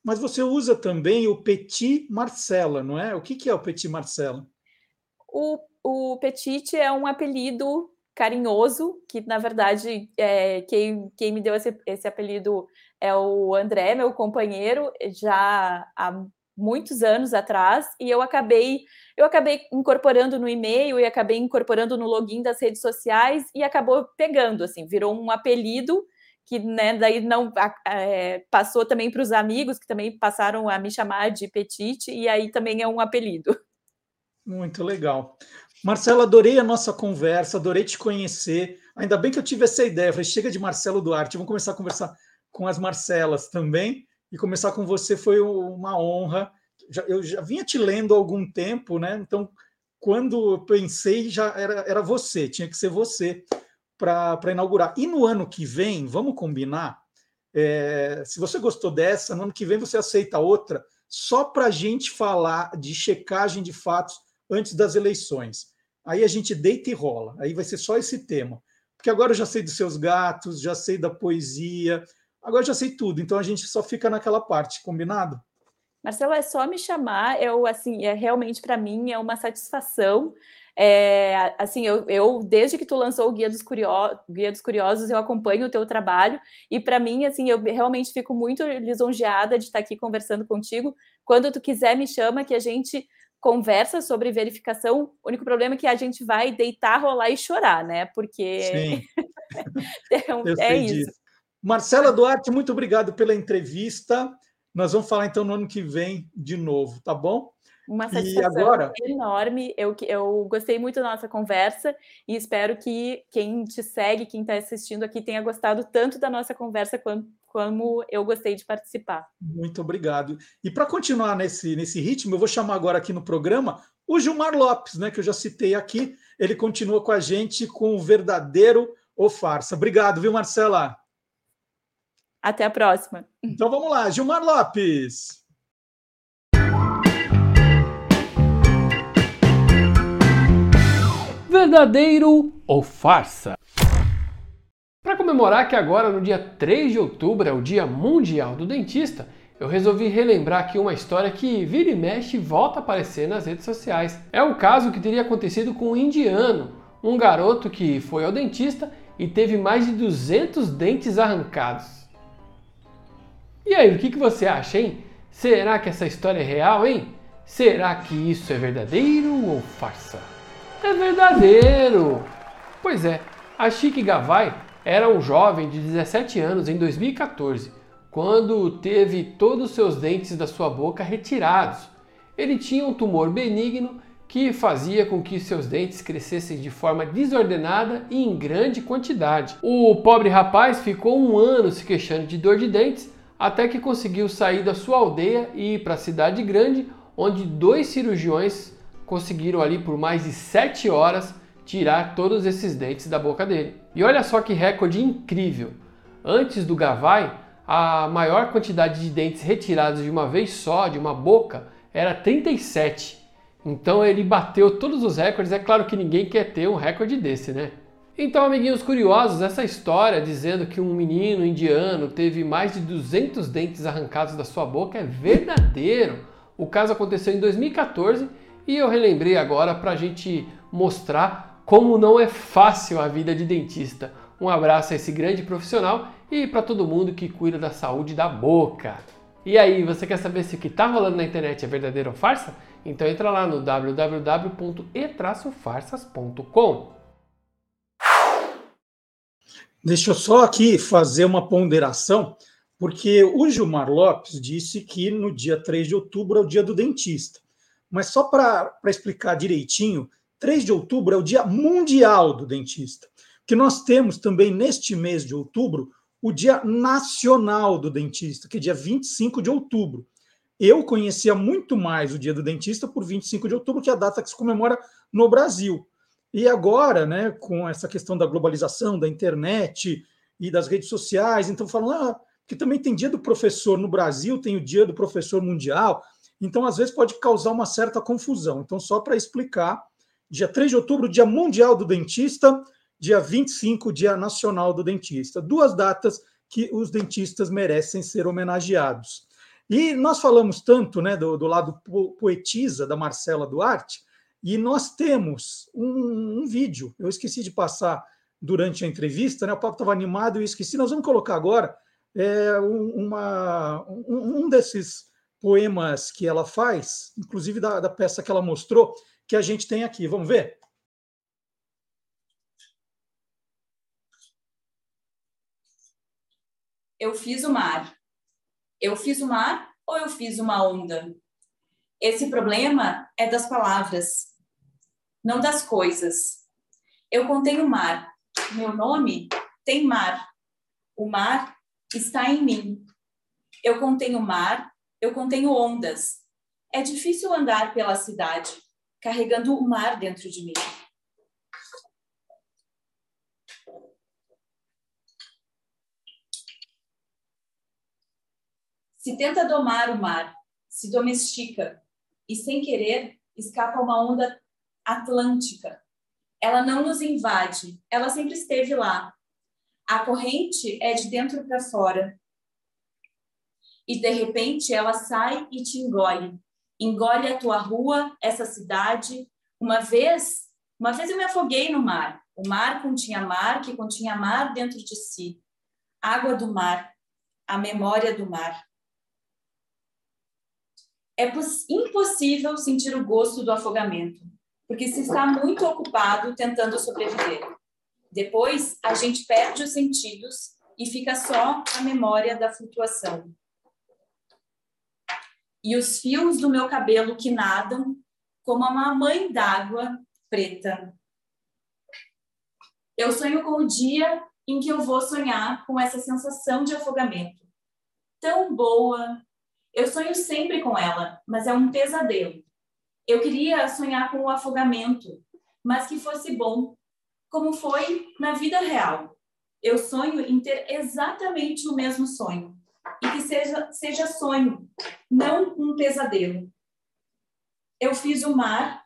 Mas você usa também o Petit Marcela, não é? O que, que é o Petit Marcela? O, o Petit é um apelido carinhoso, que na verdade é, quem, quem me deu esse, esse apelido é o André, meu companheiro, já há muitos anos atrás, e eu acabei eu acabei incorporando no e-mail e acabei incorporando no login das redes sociais e acabou pegando, assim, virou um apelido que né, daí não é, passou também para os amigos, que também passaram a me chamar de Petite, e aí também é um apelido. Muito legal. Marcela, adorei a nossa conversa, adorei te conhecer. Ainda bem que eu tive essa ideia. Falei, chega de Marcelo Duarte, vamos começar a conversar com as Marcelas também. E começar com você foi uma honra. Eu já vinha te lendo há algum tempo, né? Então, quando pensei, já era, era você, tinha que ser você para inaugurar. E no ano que vem, vamos combinar? É, se você gostou dessa, no ano que vem você aceita outra, só para a gente falar de checagem de fatos antes das eleições. Aí a gente deita e rola. Aí vai ser só esse tema. Porque agora eu já sei dos seus gatos, já sei da poesia, agora já sei tudo. Então a gente só fica naquela parte, combinado? Marcelo, é só me chamar. Eu, assim, é realmente para mim é uma satisfação é, assim, eu, eu, desde que tu lançou o Guia dos, Curio... Guia dos Curiosos, eu acompanho o teu trabalho e para mim, assim, eu realmente fico muito lisonjeada de estar aqui conversando contigo. Quando tu quiser, me chama que a gente conversa sobre verificação. O único problema é que a gente vai deitar, rolar e chorar, né? Porque Sim. é, é isso. Marcela Duarte, muito obrigado pela entrevista. Nós vamos falar então no ano que vem de novo, tá bom? Uma satisfação agora... enorme. Eu, eu gostei muito da nossa conversa e espero que quem te segue, quem está assistindo aqui, tenha gostado tanto da nossa conversa quanto, como eu gostei de participar. Muito obrigado. E para continuar nesse, nesse ritmo, eu vou chamar agora aqui no programa o Gilmar Lopes, né, que eu já citei aqui. Ele continua com a gente com o verdadeiro ou farsa. Obrigado, viu, Marcela? Até a próxima. Então vamos lá, Gilmar Lopes. verdadeiro ou farsa? Para comemorar que agora no dia 3 de outubro é o Dia Mundial do Dentista, eu resolvi relembrar aqui uma história que vira e mexe e volta a aparecer nas redes sociais. É um caso que teria acontecido com um indiano, um garoto que foi ao dentista e teve mais de 200 dentes arrancados. E aí, o que, que você acha, hein? Será que essa história é real, hein? Será que isso é verdadeiro ou farsa? É verdadeiro! Pois é, a Chique Gavai era um jovem de 17 anos em 2014, quando teve todos os seus dentes da sua boca retirados. Ele tinha um tumor benigno que fazia com que seus dentes crescessem de forma desordenada e em grande quantidade. O pobre rapaz ficou um ano se queixando de dor de dentes até que conseguiu sair da sua aldeia e ir para a cidade grande, onde dois cirurgiões conseguiram ali por mais de sete horas tirar todos esses dentes da boca dele. E olha só que recorde incrível! Antes do Gavai, a maior quantidade de dentes retirados de uma vez só de uma boca era 37. Então ele bateu todos os recordes. É claro que ninguém quer ter um recorde desse, né? Então, amiguinhos curiosos, essa história dizendo que um menino indiano teve mais de 200 dentes arrancados da sua boca é verdadeiro. O caso aconteceu em 2014 e eu relembrei agora para a gente mostrar como não é fácil a vida de dentista. Um abraço a esse grande profissional e para todo mundo que cuida da saúde da boca. E aí, você quer saber se o que está rolando na internet é verdadeiro ou farsa? Então entra lá no www.e-farsas.com. Deixa eu só aqui fazer uma ponderação, porque o Gilmar Lopes disse que no dia 3 de outubro é o dia do dentista. Mas só para explicar direitinho, 3 de outubro é o dia mundial do dentista. Que nós temos também neste mês de outubro o dia nacional do dentista, que é dia 25 de outubro. Eu conhecia muito mais o dia do dentista por 25 de outubro, que é a data que se comemora no Brasil. E agora, né, com essa questão da globalização, da internet e das redes sociais, então falando ah, que também tem dia do professor no Brasil, tem o dia do professor mundial, então às vezes pode causar uma certa confusão. Então, só para explicar, dia 3 de outubro, dia mundial do dentista, dia 25, dia nacional do dentista. Duas datas que os dentistas merecem ser homenageados. E nós falamos tanto né, do, do lado poetisa da Marcela Duarte, e nós temos um, um, vídeo, eu esqueci de passar durante a entrevista, né? O papo estava animado e eu esqueci. Nós vamos colocar agora é, uma, um, um, desses poemas que ela faz, inclusive da, da peça que ela mostrou, que a gente tem aqui. Vamos ver? Eu fiz o mar. Eu fiz o mar ou eu fiz uma onda? Esse problema é das palavras não das coisas. Eu contenho mar. Meu nome tem mar. O mar está em mim. Eu contenho mar, eu contenho ondas. É difícil andar pela cidade carregando o mar dentro de mim. Se tenta domar o mar, se domestica e sem querer escapa uma onda atlântica. Ela não nos invade, ela sempre esteve lá. A corrente é de dentro para fora. E de repente ela sai e te engole. Engole a tua rua, essa cidade. Uma vez, uma vez eu me afoguei no mar. O mar continha mar, que continha mar dentro de si. Água do mar, a memória do mar. É impossível sentir o gosto do afogamento porque se está muito ocupado tentando sobreviver. Depois, a gente perde os sentidos e fica só a memória da flutuação. E os fios do meu cabelo que nadam como uma mãe d'água preta. Eu sonho com o dia em que eu vou sonhar com essa sensação de afogamento. Tão boa. Eu sonho sempre com ela, mas é um pesadelo. Eu queria sonhar com o afogamento, mas que fosse bom, como foi na vida real. Eu sonho em ter exatamente o mesmo sonho e que seja, seja sonho, não um pesadelo. Eu fiz o mar,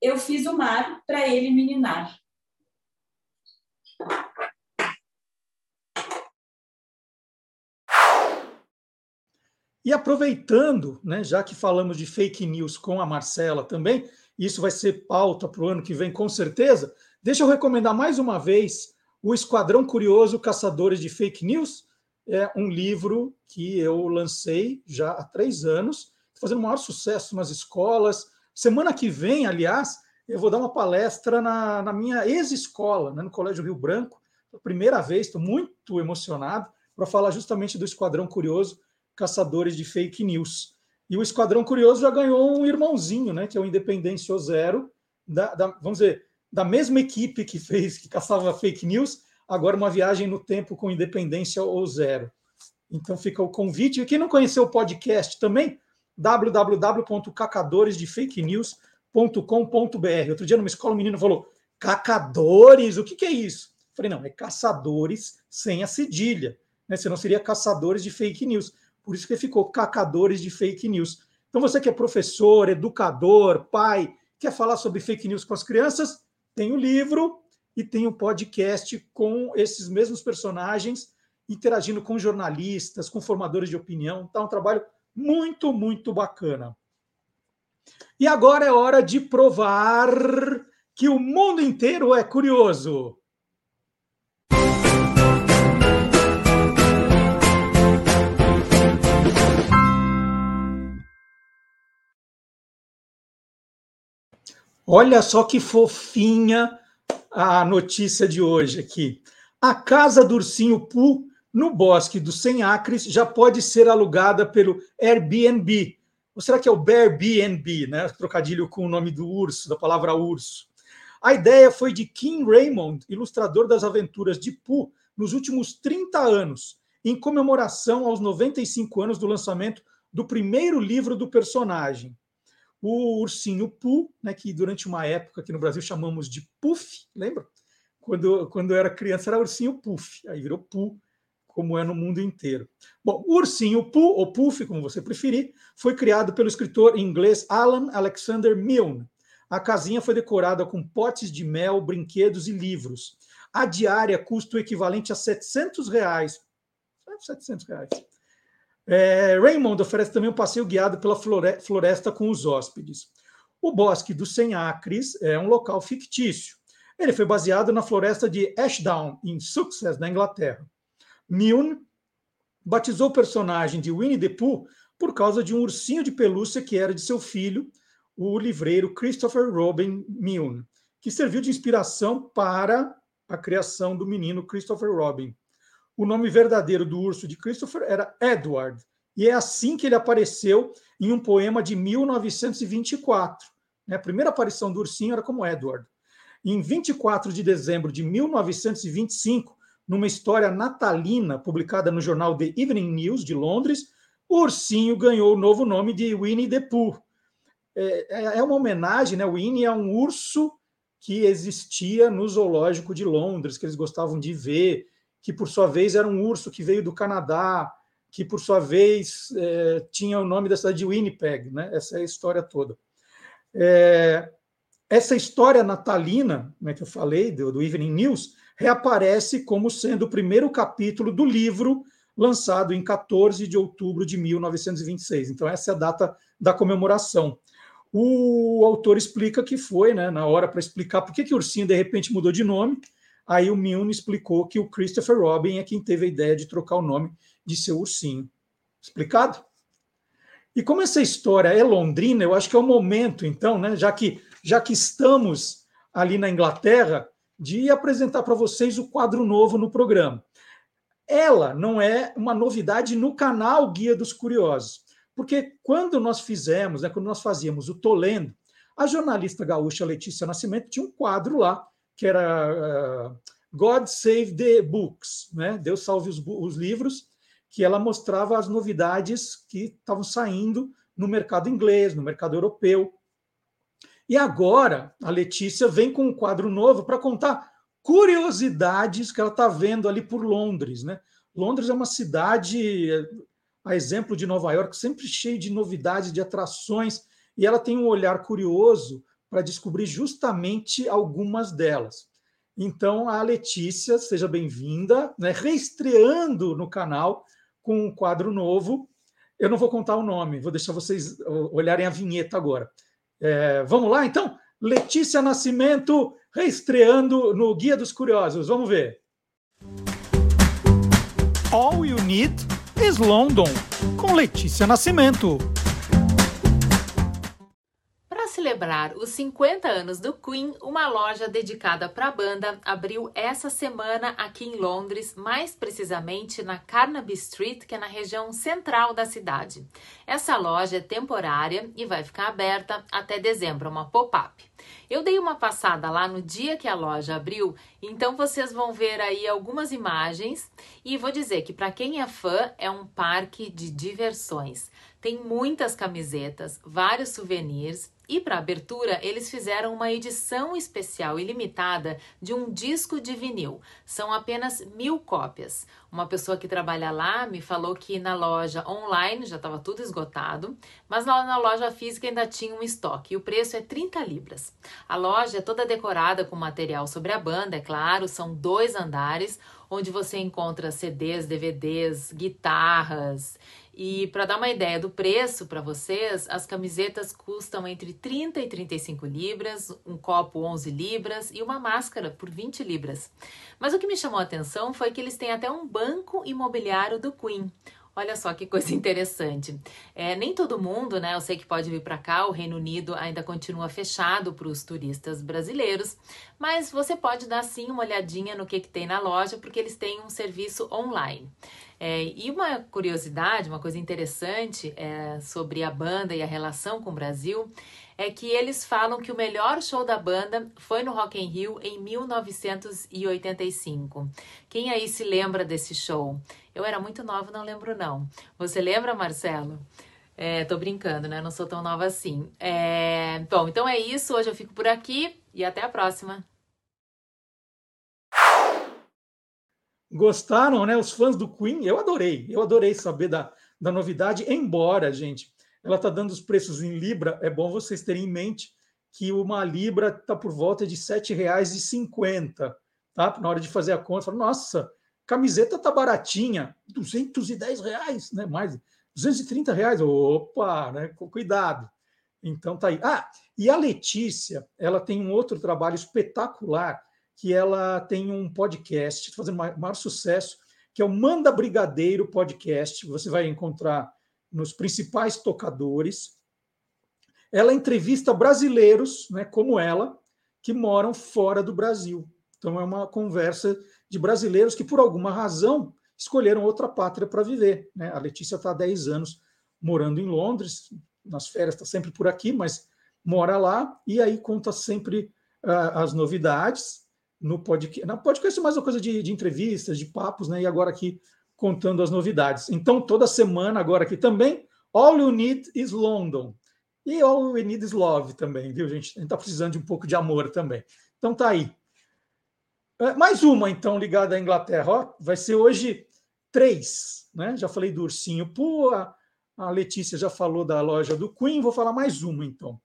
eu fiz o mar para ele me ninar. E aproveitando, né, já que falamos de fake news com a Marcela também, isso vai ser pauta para o ano que vem, com certeza. Deixa eu recomendar mais uma vez o Esquadrão Curioso Caçadores de Fake News. É um livro que eu lancei já há três anos, fazendo maior sucesso nas escolas. Semana que vem, aliás, eu vou dar uma palestra na, na minha ex-escola, né, no Colégio Rio Branco, primeira vez, estou muito emocionado, para falar justamente do Esquadrão Curioso, Caçadores de Fake News. E o Esquadrão Curioso já ganhou um irmãozinho, né, que é o Independência Zero, da, da, vamos dizer, da mesma equipe que fez, que caçava fake news, agora uma viagem no tempo com Independência ou Zero. Então fica o convite. E quem não conheceu o podcast também, www.cacadoresdefakenews.com.br. Outro dia numa escola um menino falou: cacadores, o que, que é isso? Falei, não, é caçadores sem a cedilha. Né? Senão seria caçadores de fake news. Por isso que ficou cacadores de fake news. Então você que é professor, educador, pai, quer falar sobre fake news com as crianças, tem o livro e tem o podcast com esses mesmos personagens interagindo com jornalistas, com formadores de opinião. Tá um trabalho muito, muito bacana. E agora é hora de provar que o mundo inteiro é curioso. Olha só que fofinha a notícia de hoje aqui. A casa do ursinho Pooh no bosque dos 100 acres já pode ser alugada pelo Airbnb. Ou será que é o Airbnb, né? Trocadilho com o nome do urso, da palavra urso. A ideia foi de Kim Raymond, ilustrador das aventuras de Pooh nos últimos 30 anos, em comemoração aos 95 anos do lançamento do primeiro livro do personagem. O ursinho Pooh, né, que durante uma época aqui no Brasil chamamos de Puff, lembra? Quando, quando eu era criança era ursinho Puff, aí virou Pooh, como é no mundo inteiro. Bom, o ursinho Pooh, ou Puff, como você preferir, foi criado pelo escritor inglês Alan Alexander Milne. A casinha foi decorada com potes de mel, brinquedos e livros. A diária custa o equivalente a 700 reais. 700 reais. É, Raymond oferece também um passeio guiado pela floresta com os hóspedes. O Bosque dos 100 Acres é um local fictício. Ele foi baseado na floresta de Ashdown, em Sussex, na Inglaterra. Milne batizou o personagem de Winnie the Pooh por causa de um ursinho de pelúcia que era de seu filho, o livreiro Christopher Robin Milne, que serviu de inspiração para a criação do menino Christopher Robin. O nome verdadeiro do urso de Christopher era Edward, e é assim que ele apareceu em um poema de 1924. Né? A primeira aparição do ursinho era como Edward. Em 24 de dezembro de 1925, numa história natalina publicada no jornal The Evening News de Londres, o ursinho ganhou o novo nome de Winnie the Pooh. É, é, é uma homenagem, né? Winnie é um urso que existia no zoológico de Londres, que eles gostavam de ver, que por sua vez era um urso que veio do Canadá, que por sua vez é, tinha o nome da cidade de Winnipeg, né? Essa é a história toda. É, essa história natalina, né, que eu falei do, do Evening News, reaparece como sendo o primeiro capítulo do livro lançado em 14 de outubro de 1926. Então, essa é a data da comemoração. O autor explica que foi, né, na hora para explicar por que, que o ursinho de repente mudou de nome. Aí o Milne explicou que o Christopher Robin é quem teve a ideia de trocar o nome de seu ursinho. Explicado? E como essa história é londrina, eu acho que é o momento, então, né, já que já que estamos ali na Inglaterra, de apresentar para vocês o quadro novo no programa. Ela não é uma novidade no canal Guia dos Curiosos, porque quando nós fizemos, né, quando nós fazíamos o Tolendo, a jornalista gaúcha Letícia Nascimento tinha um quadro lá que era uh, God Save the Books, né? Deus salve os, os livros, que ela mostrava as novidades que estavam saindo no mercado inglês, no mercado europeu. E agora a Letícia vem com um quadro novo para contar curiosidades que ela está vendo ali por Londres. Né? Londres é uma cidade, a exemplo de Nova York, sempre cheia de novidades, de atrações, e ela tem um olhar curioso para descobrir justamente algumas delas. Então, a Letícia, seja bem-vinda, né? reestreando no canal com um quadro novo. Eu não vou contar o nome, vou deixar vocês olharem a vinheta agora. É, vamos lá, então? Letícia Nascimento reestreando no Guia dos Curiosos. Vamos ver. All You Need is London, com Letícia Nascimento. Celebrar os 50 anos do Queen, uma loja dedicada para a banda abriu essa semana aqui em Londres, mais precisamente na Carnaby Street, que é na região central da cidade. Essa loja é temporária e vai ficar aberta até dezembro, uma pop-up. Eu dei uma passada lá no dia que a loja abriu, então vocês vão ver aí algumas imagens e vou dizer que para quem é fã é um parque de diversões. Tem muitas camisetas, vários souvenirs e para abertura, eles fizeram uma edição especial e limitada de um disco de vinil. São apenas mil cópias. Uma pessoa que trabalha lá me falou que na loja online já estava tudo esgotado, mas lá na loja física ainda tinha um estoque e o preço é 30 libras. A loja é toda decorada com material sobre a banda, é claro, são dois andares onde você encontra CDs, DVDs, guitarras e para dar uma ideia do preço para vocês, as camisetas custam entre 30 e 35 libras, um copo 11 libras e uma máscara por 20 libras. Mas o que me chamou a atenção foi que eles têm até um banco imobiliário do Queen. Olha só que coisa interessante. É, nem todo mundo, né? Eu sei que pode vir para cá, o Reino Unido ainda continua fechado para os turistas brasileiros, mas você pode dar sim uma olhadinha no que, que tem na loja, porque eles têm um serviço online. É, e uma curiosidade, uma coisa interessante é, sobre a banda e a relação com o Brasil é que eles falam que o melhor show da banda foi no Rock in Rio em 1985. Quem aí se lembra desse show? Eu era muito nova, não lembro não. Você lembra, Marcelo? É, tô brincando, né? Não sou tão nova assim. É... Bom, então é isso. Hoje eu fico por aqui e até a próxima. Gostaram, né? Os fãs do Queen? Eu adorei. Eu adorei saber da, da novidade, embora, gente, ela está dando os preços em Libra. É bom vocês terem em mente que uma Libra está por volta de R$ 7,50. Tá? Na hora de fazer a conta, fala, nossa, camiseta tá baratinha, 210 reais, né? Mais 230 reais. Opa, né? Cuidado. Então tá aí. Ah, e a Letícia, ela tem um outro trabalho espetacular que ela tem um podcast fazendo maior sucesso, que é o Manda Brigadeiro Podcast. Você vai encontrar nos principais tocadores. Ela entrevista brasileiros, né, como ela, que moram fora do Brasil. Então é uma conversa de brasileiros que, por alguma razão, escolheram outra pátria para viver. Né? A Letícia está há 10 anos morando em Londres, nas férias está sempre por aqui, mas mora lá, e aí conta sempre uh, as novidades no podcast. Na podcast é mais uma coisa de, de, entrevistas, de papos, né? E agora aqui contando as novidades. Então, toda semana, agora aqui também, All You Need is London. E All You Need is Love também, viu, gente? A gente está precisando de um pouco de amor também. Então tá aí. É, mais uma, então, ligada à Inglaterra. Ó, vai ser hoje três, né? Já falei do Ursinho Pô, a, a Letícia já falou da loja do Queen, vou falar mais uma, então.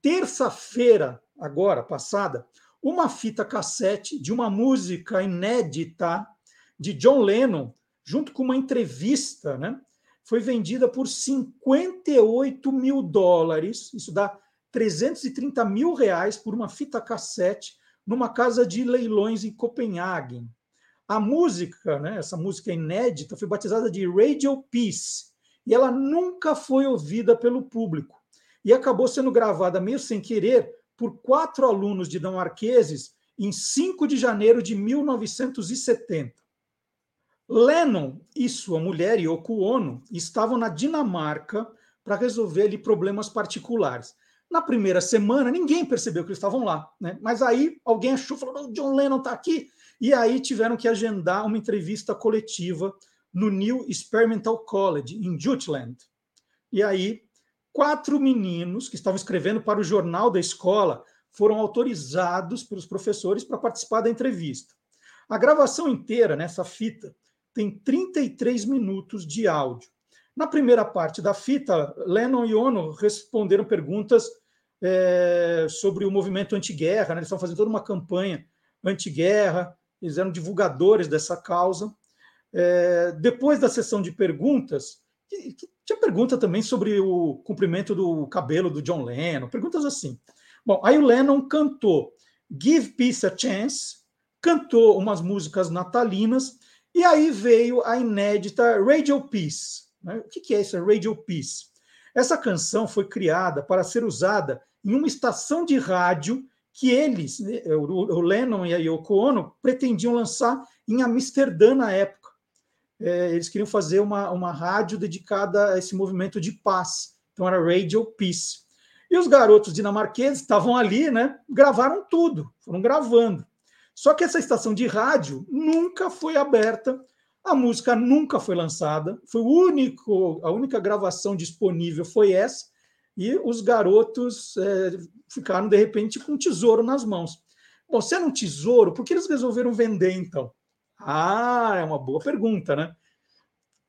Terça-feira, agora, passada, uma fita cassete de uma música inédita de John Lennon, junto com uma entrevista, né? Foi vendida por 58 mil dólares, isso dá 330 mil reais por uma fita cassete numa casa de leilões em Copenhague. A música, né, essa música inédita, foi batizada de Radio Peace e ela nunca foi ouvida pelo público e acabou sendo gravada meio sem querer por quatro alunos dinamarqueses em 5 de janeiro de 1970. Lennon e sua mulher Yoko Ono estavam na Dinamarca para resolver ali problemas particulares. Na primeira semana, ninguém percebeu que eles estavam lá, né? Mas aí alguém achou, falou: oh, John Lennon está aqui. E aí tiveram que agendar uma entrevista coletiva no New Experimental College, em Jutland. E aí quatro meninos que estavam escrevendo para o jornal da escola foram autorizados pelos professores para participar da entrevista. A gravação inteira nessa fita tem 33 minutos de áudio. Na primeira parte da fita, Lennon e Ono responderam perguntas é, sobre o movimento anti-guerra, né? eles estão fazendo toda uma campanha anti-guerra, eles eram divulgadores dessa causa. É, depois da sessão de perguntas, que, que tinha pergunta também sobre o comprimento do cabelo do John Lennon, perguntas assim. Bom, aí o Lennon cantou Give Peace a Chance, cantou umas músicas natalinas, e aí veio a inédita Radio Peace. Né? O que é essa Radio Peace? Essa canção foi criada para ser usada em uma estação de rádio que eles, né, o Lennon e a Yoko Ono, pretendiam lançar em Amsterdã na época. É, eles queriam fazer uma, uma rádio dedicada a esse movimento de paz. Então era Radio Peace. E os garotos dinamarqueses estavam ali, né? Gravaram tudo, foram gravando. Só que essa estação de rádio nunca foi aberta, a música nunca foi lançada, foi o único, a única gravação disponível foi essa, e os garotos é, ficaram de repente com um tesouro nas mãos. Bom, se era um tesouro, por que eles resolveram vender então? Ah, é uma boa pergunta, né?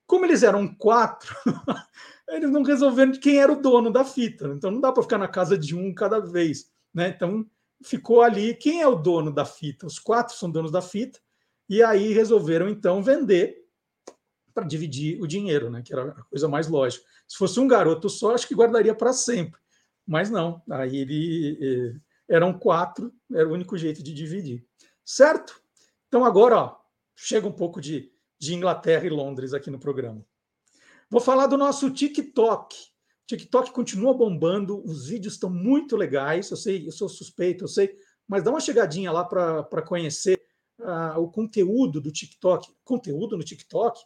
Como eles eram quatro, eles não resolveram quem era o dono da fita. Então não dá para ficar na casa de um cada vez, né? Então ficou ali quem é o dono da fita. Os quatro são donos da fita e aí resolveram então vender para dividir o dinheiro, né? Que era a coisa mais lógica. Se fosse um garoto só, acho que guardaria para sempre. Mas não, aí ele eh, eram quatro, era o único jeito de dividir. Certo? Então agora, ó, chega um pouco de, de Inglaterra e Londres aqui no programa. Vou falar do nosso TikTok. O TikTok continua bombando, os vídeos estão muito legais. Eu sei, eu sou suspeito, eu sei, mas dá uma chegadinha lá para conhecer uh, o conteúdo do TikTok. Conteúdo no TikTok?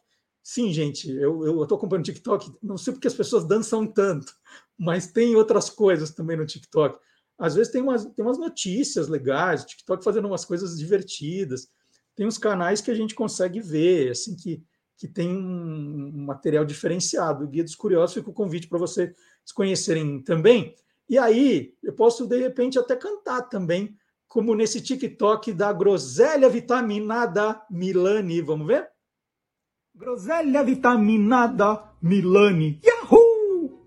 Sim, gente, eu estou acompanhando o TikTok, não sei porque as pessoas dançam tanto, mas tem outras coisas também no TikTok. Às vezes tem umas, tem umas notícias legais, o TikTok fazendo umas coisas divertidas. Tem uns canais que a gente consegue ver, assim, que que tem um material diferenciado. O Guia dos Curiosos fica o convite para vocês conhecerem também. E aí, eu posso, de repente, até cantar também, como nesse TikTok da Groselha Vitaminada Milani. Vamos ver? Groselha Vitaminada Milani. Yahoo!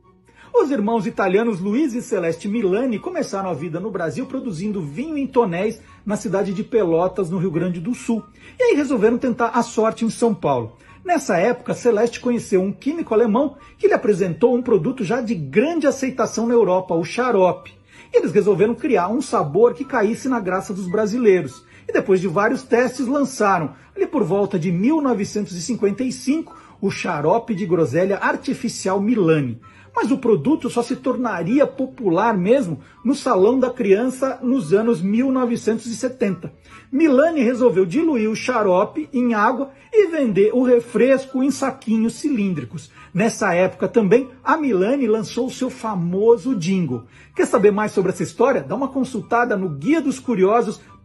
Os irmãos italianos Luiz e Celeste Milani começaram a vida no Brasil produzindo vinho em tonéis na cidade de Pelotas, no Rio Grande do Sul. E aí resolveram tentar a sorte em São Paulo. Nessa época, Celeste conheceu um químico alemão que lhe apresentou um produto já de grande aceitação na Europa, o xarope. Eles resolveram criar um sabor que caísse na graça dos brasileiros. E depois de vários testes, lançaram, ali por volta de 1955, o xarope de groselha artificial Milani mas o produto só se tornaria popular mesmo no Salão da Criança nos anos 1970. Milani resolveu diluir o xarope em água e vender o refresco em saquinhos cilíndricos. Nessa época também, a Milani lançou o seu famoso jingle. Quer saber mais sobre essa história? Dá uma consultada no guia dos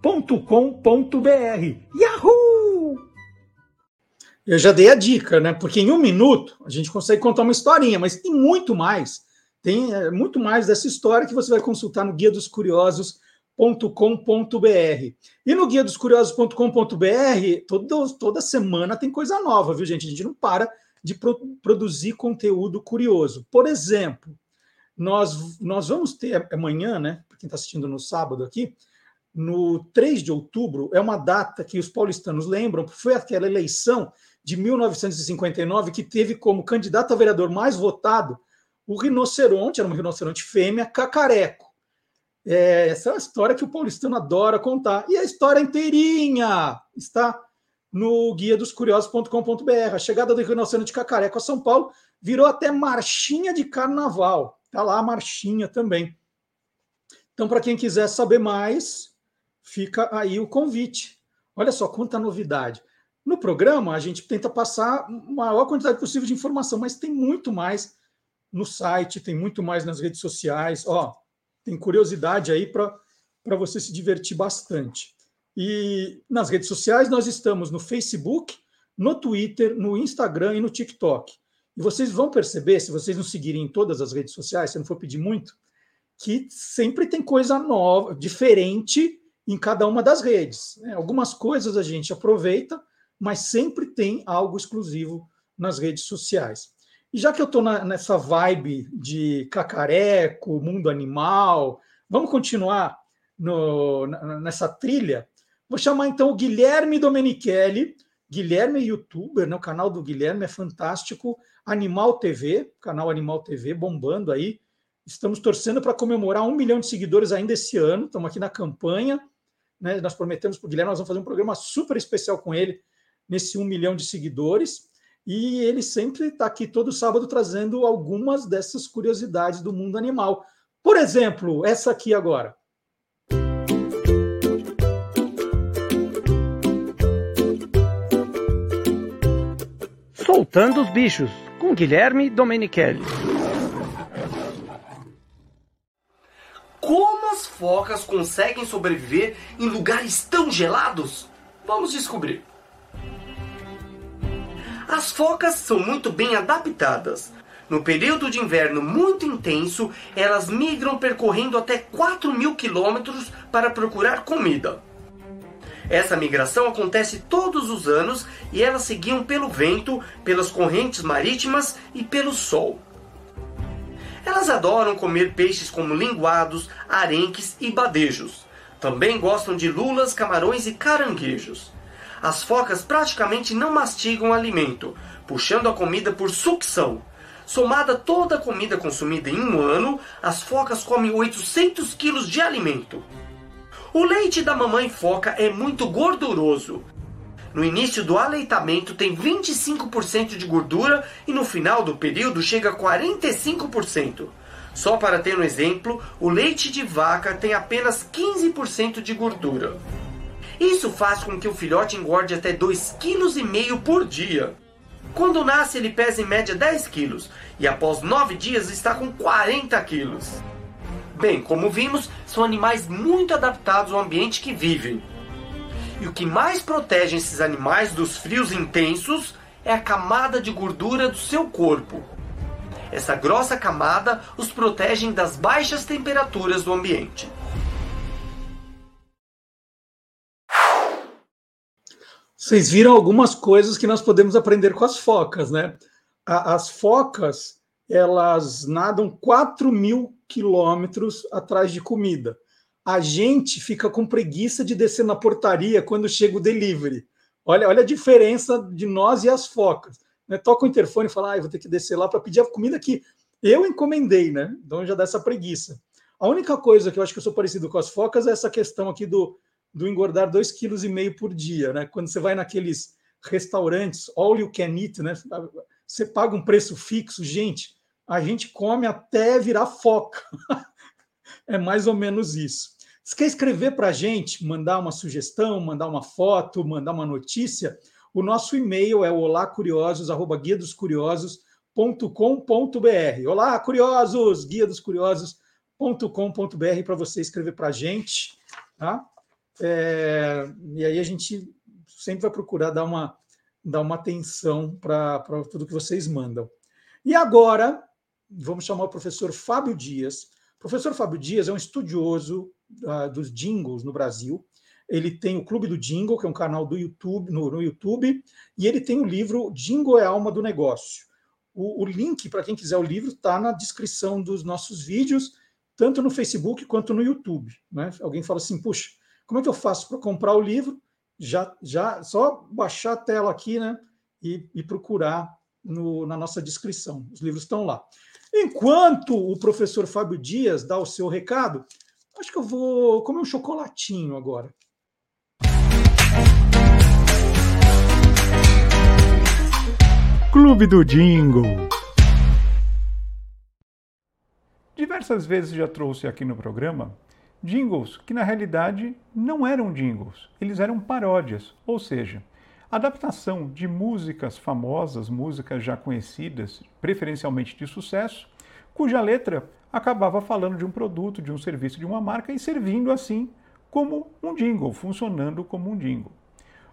curiosos.com.br. Yahoo! Eu já dei a dica, né? Porque em um minuto a gente consegue contar uma historinha, mas tem muito mais. Tem é, muito mais dessa história que você vai consultar no guia dos curiosos.com.br. E no guia dos curiosos.com.br, toda, toda semana tem coisa nova, viu, gente? A gente não para de pro, produzir conteúdo curioso. Por exemplo, nós, nós vamos ter amanhã, né? Para quem está assistindo no sábado aqui, no 3 de outubro, é uma data que os paulistanos lembram, foi aquela eleição de 1959, que teve como candidato a vereador mais votado o rinoceronte, era um rinoceronte fêmea, cacareco. É, essa é uma história que o paulistano adora contar. E a história inteirinha está no guia dos curiosos.com.br. A chegada do rinoceronte cacareco a São Paulo virou até marchinha de carnaval. Está lá a marchinha também. Então, para quem quiser saber mais, fica aí o convite. Olha só quanta novidade. No programa, a gente tenta passar a maior quantidade possível de informação, mas tem muito mais no site, tem muito mais nas redes sociais. Ó, tem curiosidade aí para você se divertir bastante. E nas redes sociais, nós estamos no Facebook, no Twitter, no Instagram e no TikTok. E vocês vão perceber, se vocês nos seguirem em todas as redes sociais, se não for pedir muito, que sempre tem coisa nova, diferente em cada uma das redes. Né? Algumas coisas a gente aproveita, mas sempre tem algo exclusivo nas redes sociais. E já que eu estou nessa vibe de cacareco, mundo animal, vamos continuar no, nessa trilha. Vou chamar então o Guilherme Domenichelli. Guilherme é youtuber, né? o canal do Guilherme é fantástico. Animal TV, canal Animal TV bombando aí. Estamos torcendo para comemorar um milhão de seguidores ainda esse ano. Estamos aqui na campanha. Né? Nós prometemos para o Guilherme, nós vamos fazer um programa super especial com ele nesse um milhão de seguidores. E ele sempre está aqui todo sábado trazendo algumas dessas curiosidades do mundo animal. Por exemplo, essa aqui agora. Soltando os bichos, com Guilherme Domenichelli. Como as focas conseguem sobreviver em lugares tão gelados? Vamos descobrir. As focas são muito bem adaptadas. No período de inverno muito intenso, elas migram percorrendo até 4 mil quilômetros para procurar comida. Essa migração acontece todos os anos e elas seguiam pelo vento, pelas correntes marítimas e pelo sol. Elas adoram comer peixes como linguados, arenques e badejos. Também gostam de lulas, camarões e caranguejos. As focas praticamente não mastigam alimento, puxando a comida por sucção. Somada toda a comida consumida em um ano, as focas comem 800 quilos de alimento. O leite da mamãe foca é muito gorduroso. No início do aleitamento tem 25% de gordura e no final do período chega a 45%. Só para ter um exemplo, o leite de vaca tem apenas 15% de gordura. Isso faz com que o filhote engorde até 2,5 kg por dia. Quando nasce, ele pesa em média 10 quilos e após 9 dias está com 40 quilos. Bem, como vimos, são animais muito adaptados ao ambiente que vivem. E o que mais protege esses animais dos frios intensos é a camada de gordura do seu corpo. Essa grossa camada os protege das baixas temperaturas do ambiente. Vocês viram algumas coisas que nós podemos aprender com as focas, né? As focas, elas nadam 4 mil quilômetros atrás de comida. A gente fica com preguiça de descer na portaria quando chega o delivery. Olha, olha a diferença de nós e as focas. Né? Toca o interfone e fala, ah, vou ter que descer lá para pedir a comida que eu encomendei, né? Então já dá essa preguiça. A única coisa que eu acho que eu sou parecido com as focas é essa questão aqui do do engordar 2,5 kg por dia, né? Quando você vai naqueles restaurantes, all you can eat, né? Você paga um preço fixo, gente, a gente come até virar foca. é mais ou menos isso. Se quer escrever para a gente, mandar uma sugestão, mandar uma foto, mandar uma notícia, o nosso e-mail é olacuriosos@guia dos curiosos.com.br. Olá, curiosos, guia dos curiosos.com.br para você escrever para a gente, tá? É, e aí a gente sempre vai procurar dar uma, dar uma atenção para tudo que vocês mandam. E agora, vamos chamar o professor Fábio Dias. O professor Fábio Dias é um estudioso uh, dos jingles no Brasil. Ele tem o Clube do Jingle, que é um canal do YouTube, no, no YouTube, e ele tem o livro Jingle é Alma do Negócio. O, o link, para quem quiser o livro, está na descrição dos nossos vídeos, tanto no Facebook quanto no YouTube. Né? Alguém fala assim, puxa, como é que eu faço para comprar o livro? Já, já só baixar a tela aqui, né? E, e procurar no, na nossa descrição. Os livros estão lá. Enquanto o professor Fábio Dias dá o seu recado, acho que eu vou comer um chocolatinho agora. Clube do Jingle. Diversas vezes já trouxe aqui no programa jingles que na realidade não eram jingles, eles eram paródias, ou seja, adaptação de músicas famosas, músicas já conhecidas, preferencialmente de sucesso, cuja letra acabava falando de um produto, de um serviço, de uma marca e servindo assim como um jingle, funcionando como um jingle.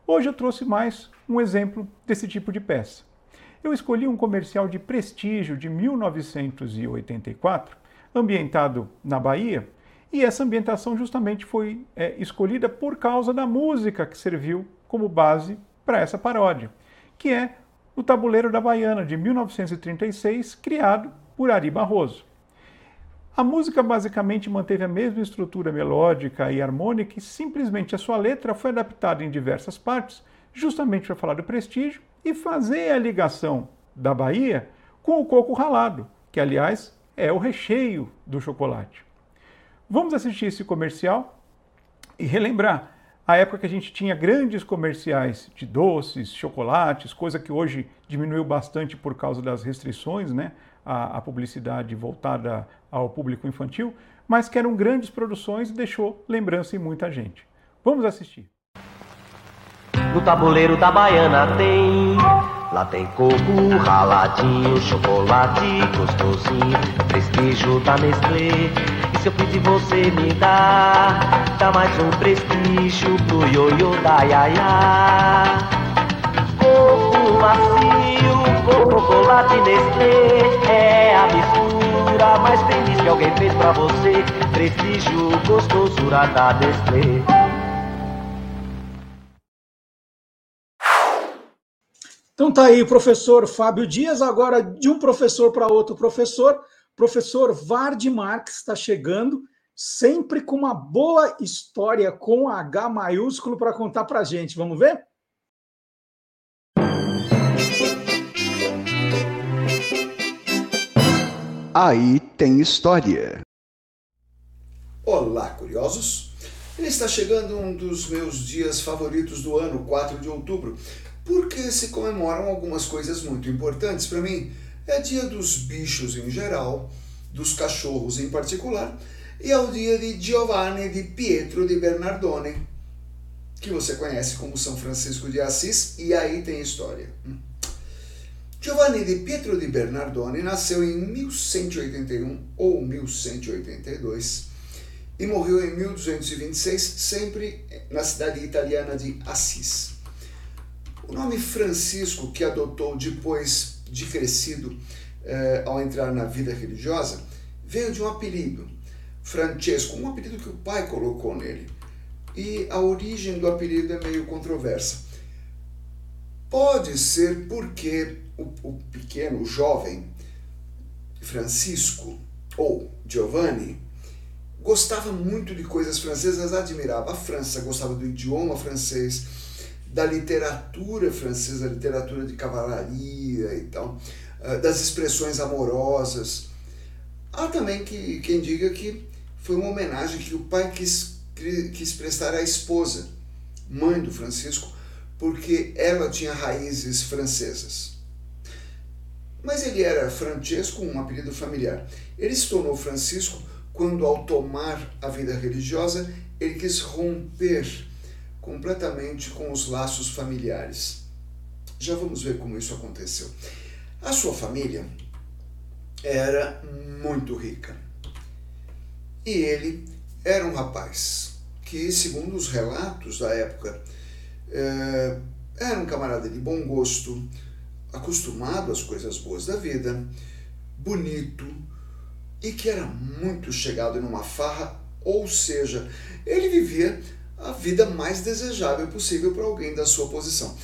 Hoje eu trouxe mais um exemplo desse tipo de peça. Eu escolhi um comercial de prestígio de 1984, ambientado na Bahia, e essa ambientação justamente foi é, escolhida por causa da música que serviu como base para essa paródia, que é o Tabuleiro da Baiana, de 1936, criado por Ari Barroso. A música basicamente manteve a mesma estrutura melódica e harmônica e simplesmente a sua letra foi adaptada em diversas partes, justamente para falar do prestígio e fazer a ligação da Bahia com o coco ralado, que aliás é o recheio do chocolate. Vamos assistir esse comercial e relembrar a época que a gente tinha grandes comerciais de doces, chocolates, coisa que hoje diminuiu bastante por causa das restrições, né? A, a publicidade voltada ao público infantil, mas que eram grandes produções e deixou lembrança em muita gente. Vamos assistir. No tabuleiro da baiana tem Lá tem coco raladinho, chocolate gostosinho, prestígio da Nestlé. E se eu pedir você me dá, dá mais um prestígio pro ioiô da Yaya. Coco macio com chocolate Nestlé é a mistura mais feliz que alguém fez pra você. Prestígio gostosura da Nestlé. Então tá aí professor Fábio Dias, agora de um professor para outro professor, professor Vard Marx está chegando, sempre com uma boa história com H maiúsculo para contar para gente. Vamos ver? Aí tem história. Olá, curiosos! Está chegando um dos meus dias favoritos do ano, 4 de outubro, porque se comemoram algumas coisas muito importantes para mim. É dia dos bichos em geral, dos cachorros em particular, e é o dia de Giovanni di Pietro di Bernardone, que você conhece como São Francisco de Assis, e aí tem história. Giovanni di Pietro di Bernardone nasceu em 1181 ou 1182 e morreu em 1226, sempre na cidade italiana de Assis. O nome Francisco, que adotou depois de crescido eh, ao entrar na vida religiosa, veio de um apelido, Francesco, um apelido que o pai colocou nele. E a origem do apelido é meio controversa. Pode ser porque o, o pequeno, o jovem Francisco, ou Giovanni, gostava muito de coisas francesas, admirava a França, gostava do idioma francês, da literatura francesa, literatura de cavalaria e tal, ah, das expressões amorosas. Há também que, quem diga que foi uma homenagem que o pai quis, quis prestar à esposa, mãe do Francisco, porque ela tinha raízes francesas. Mas ele era Francesco, um apelido familiar. Ele se tornou Francisco quando, ao tomar a vida religiosa, ele quis romper completamente com os laços familiares. Já vamos ver como isso aconteceu. A sua família era muito rica. E ele era um rapaz que, segundo os relatos da época, é, era um camarada de bom gosto, acostumado às coisas boas da vida, bonito e que era muito chegado numa farra, ou seja, ele vivia a vida mais desejável possível para alguém da sua posição.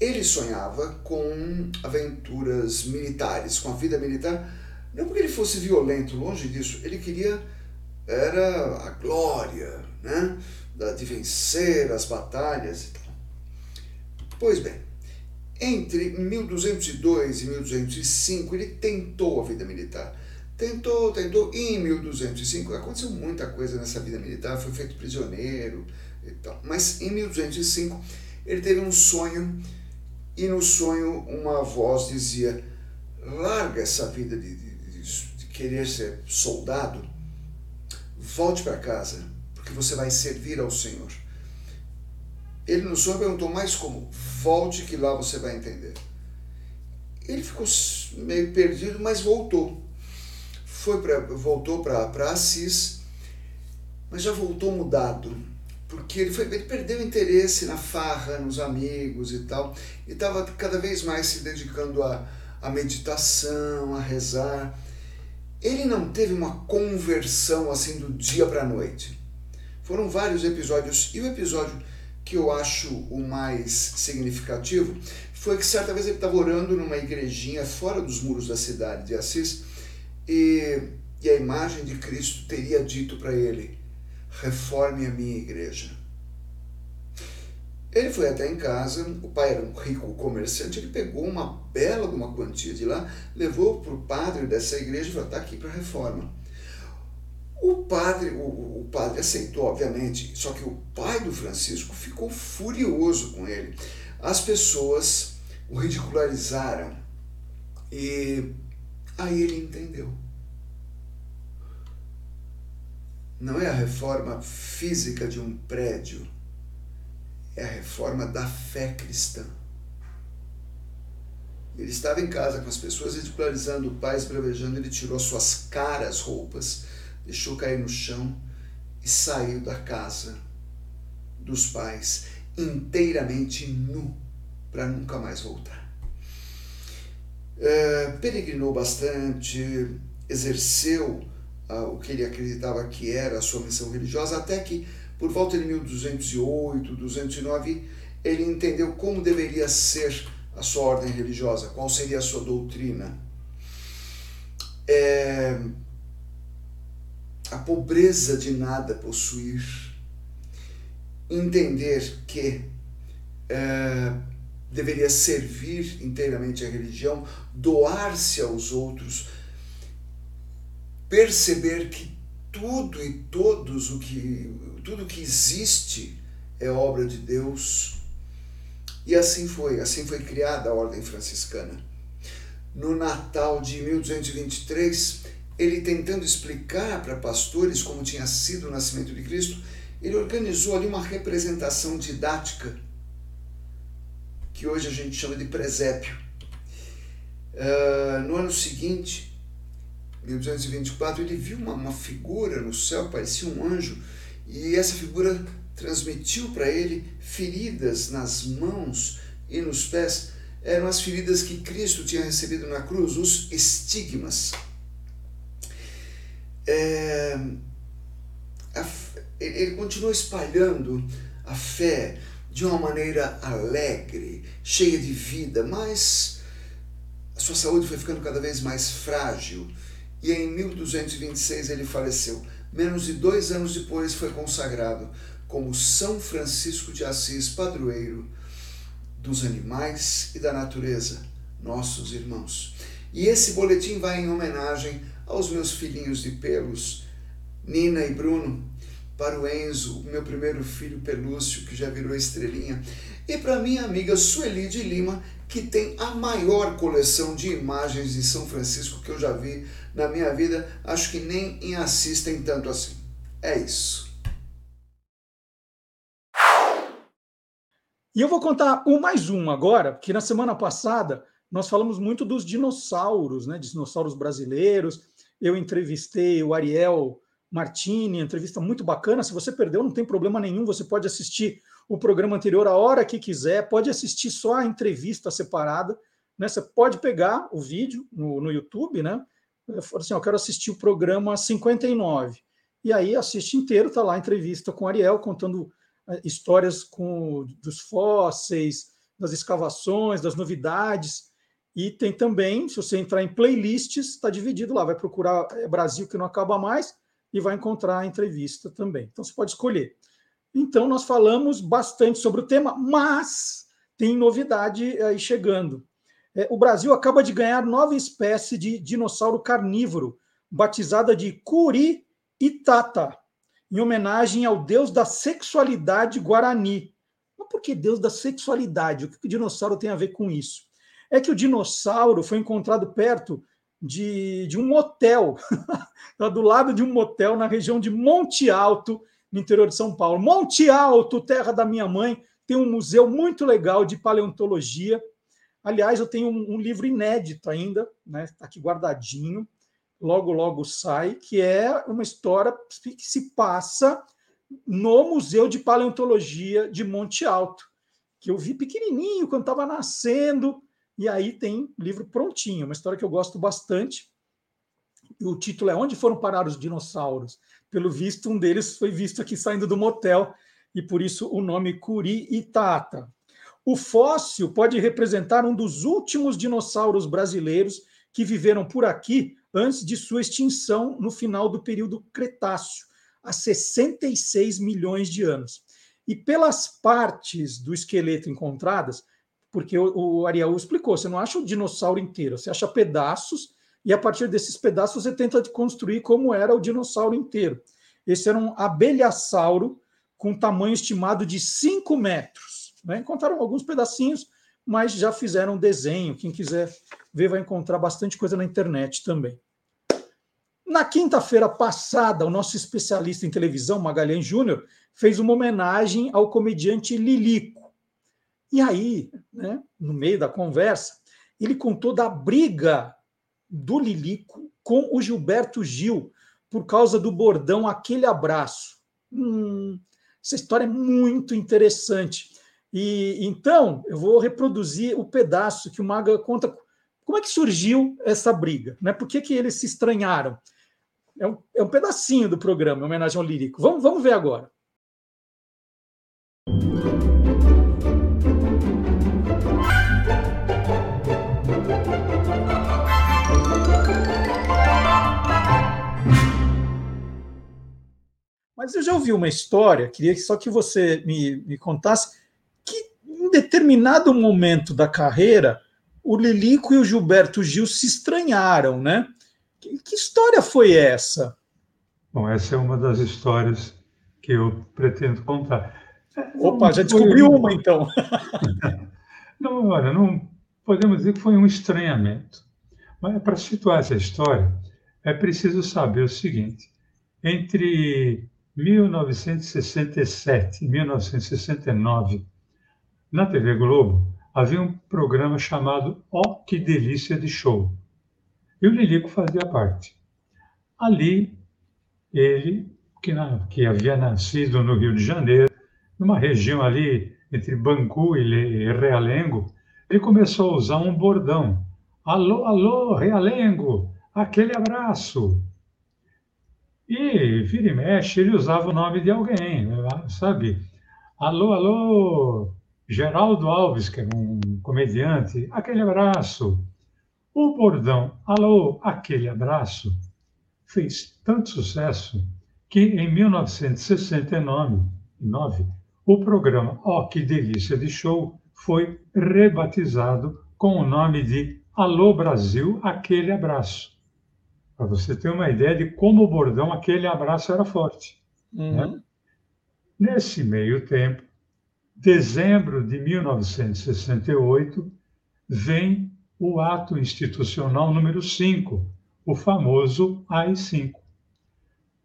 Ele sonhava com aventuras militares, com a vida militar, não porque ele fosse violento, longe disso, ele queria era a glória, né, de vencer as batalhas tal. Pois bem, entre 1202 e 1205 ele tentou a vida militar. Tentou, tentou, e em 1205 aconteceu muita coisa nessa vida militar, foi feito prisioneiro, então, mas em 1205 ele teve um sonho e no sonho uma voz dizia: larga essa vida de, de, de querer ser soldado, volte para casa, porque você vai servir ao Senhor. Ele no sonho perguntou: mais como? Volte que lá você vai entender. Ele ficou meio perdido, mas voltou. Foi pra, voltou para Assis, mas já voltou mudado porque ele, foi, ele perdeu interesse na farra, nos amigos e tal, e estava cada vez mais se dedicando à, à meditação, a rezar. Ele não teve uma conversão assim do dia para a noite. Foram vários episódios, e o episódio que eu acho o mais significativo foi que certa vez ele estava orando numa igrejinha fora dos muros da cidade de Assis e, e a imagem de Cristo teria dito para ele: reforme a minha igreja. Ele foi até em casa, o pai era um rico comerciante, ele pegou uma bela uma quantia de lá, levou para o padre dessa igreja e falou, está aqui para reforma. O padre, o, o padre aceitou, obviamente, só que o pai do Francisco ficou furioso com ele. As pessoas o ridicularizaram e Aí ele entendeu. Não é a reforma física de um prédio, é a reforma da fé cristã. Ele estava em casa com as pessoas ridicularizando o pai, esbravejando. Ele tirou suas caras roupas, deixou cair no chão e saiu da casa dos pais inteiramente nu para nunca mais voltar. É, peregrinou bastante, exerceu ah, o que ele acreditava que era a sua missão religiosa, até que por volta de 1208, 209, ele entendeu como deveria ser a sua ordem religiosa, qual seria a sua doutrina. É, a pobreza de nada possuir, entender que é, deveria servir inteiramente a religião, doar-se aos outros, perceber que tudo e todos o que tudo que existe é obra de Deus e assim foi, assim foi criada a Ordem Franciscana. No Natal de 1223, ele tentando explicar para pastores como tinha sido o nascimento de Cristo, ele organizou ali uma representação didática que hoje a gente chama de presépio. Uh, no ano seguinte, 1224, ele viu uma, uma figura no céu, parecia um anjo, e essa figura transmitiu para ele feridas nas mãos e nos pés. Eram as feridas que Cristo tinha recebido na cruz, os estigmas. É, a, ele continuou espalhando a fé de uma maneira alegre, cheia de vida, mas a sua saúde foi ficando cada vez mais frágil e em 1226 ele faleceu. Menos de dois anos depois foi consagrado como São Francisco de Assis, padroeiro dos animais e da natureza, nossos irmãos. E esse boletim vai em homenagem aos meus filhinhos de pelos, Nina e Bruno, para o Enzo, o meu primeiro filho Pelúcio, que já virou estrelinha, e para minha amiga Sueli de Lima, que tem a maior coleção de imagens de São Francisco que eu já vi na minha vida. Acho que nem em Assis tem tanto assim. É isso. E eu vou contar um mais um agora, porque na semana passada nós falamos muito dos dinossauros, né? Dinossauros brasileiros. Eu entrevistei o Ariel Martini, entrevista muito bacana. Se você perdeu, não tem problema nenhum, você pode assistir o programa anterior a hora que quiser, pode assistir só a entrevista separada. Né? Você pode pegar o vídeo no, no YouTube, né? Assim, eu quero assistir o programa 59. E aí assiste inteiro, tá lá a entrevista com o Ariel contando eh, histórias com, dos fósseis, das escavações, das novidades. E tem também, se você entrar em playlists, está dividido lá. Vai procurar é Brasil que não acaba mais e vai encontrar a entrevista também. Então você pode escolher. Então nós falamos bastante sobre o tema, mas tem novidade aí chegando. É, o Brasil acaba de ganhar nova espécie de dinossauro carnívoro, batizada de Curi Itata em homenagem ao deus da sexualidade guarani. Mas por que deus da sexualidade? O que o dinossauro tem a ver com isso? É que o dinossauro foi encontrado perto de, de um motel, do lado de um motel na região de Monte Alto, no interior de São Paulo. Monte Alto, terra da minha mãe, tem um museu muito legal de paleontologia. Aliás, eu tenho um, um livro inédito ainda, né? Está aqui guardadinho logo, logo sai, que é uma história que se passa no Museu de Paleontologia de Monte Alto, que eu vi pequenininho quando estava nascendo, e aí tem livro prontinho, uma história que eu gosto bastante. O título é Onde foram parar os dinossauros? Pelo visto, um deles foi visto aqui saindo do motel, e por isso o nome Curi Itata. O fóssil pode representar um dos últimos dinossauros brasileiros que viveram por aqui antes de sua extinção no final do período Cretáceo, há 66 milhões de anos. E pelas partes do esqueleto encontradas, porque o, o Ariel explicou, você não acha o dinossauro inteiro, você acha pedaços, e a partir desses pedaços você tenta construir como era o dinossauro inteiro. Esse era um abelhasauro com tamanho estimado de 5 metros. Né? Encontraram alguns pedacinhos, mas já fizeram desenho. Quem quiser ver, vai encontrar bastante coisa na internet também. Na quinta-feira passada, o nosso especialista em televisão, Magalhães Júnior, fez uma homenagem ao comediante Lilico. E aí, né, no meio da conversa, ele contou da briga do Lilico com o Gilberto Gil por causa do bordão Aquele Abraço. Hum, essa história é muito interessante. E então eu vou reproduzir o pedaço que o Maga conta. Como é que surgiu essa briga? Né? Por que, que eles se estranharam? É um, é um pedacinho do programa, homenagem ao lírico. Vamos, vamos ver agora. Mas eu já ouvi uma história, queria só que você me, me contasse, que em determinado momento da carreira, o Lilico e o Gilberto Gil se estranharam, né? Que, que história foi essa? Bom, essa é uma das histórias que eu pretendo contar. Opa, já descobriu foi... uma então. não, olha, não podemos dizer que foi um estranhamento. Mas para situar essa história, é preciso saber o seguinte: entre 1967 e 1969, na TV Globo, havia um programa chamado Oh, que delícia de show. E o Lilico fazia parte. Ali, ele, que, na, que havia nascido no Rio de Janeiro, numa região ali entre Bangu e Realengo, ele começou a usar um bordão. Alô, alô, Realengo, aquele abraço. E vira e mexe, ele usava o nome de alguém, sabe? Alô, alô, Geraldo Alves, que é um comediante, aquele abraço. O bordão, alô, aquele abraço, fez tanto sucesso que em 1969, o programa Oh, que delícia de show foi rebatizado com o nome de Alô Brasil, aquele abraço. Para você ter uma ideia de como o bordão, aquele abraço era forte. Uhum. Né? Nesse meio tempo, dezembro de 1968, vem o ato institucional número 5, o famoso AI-5.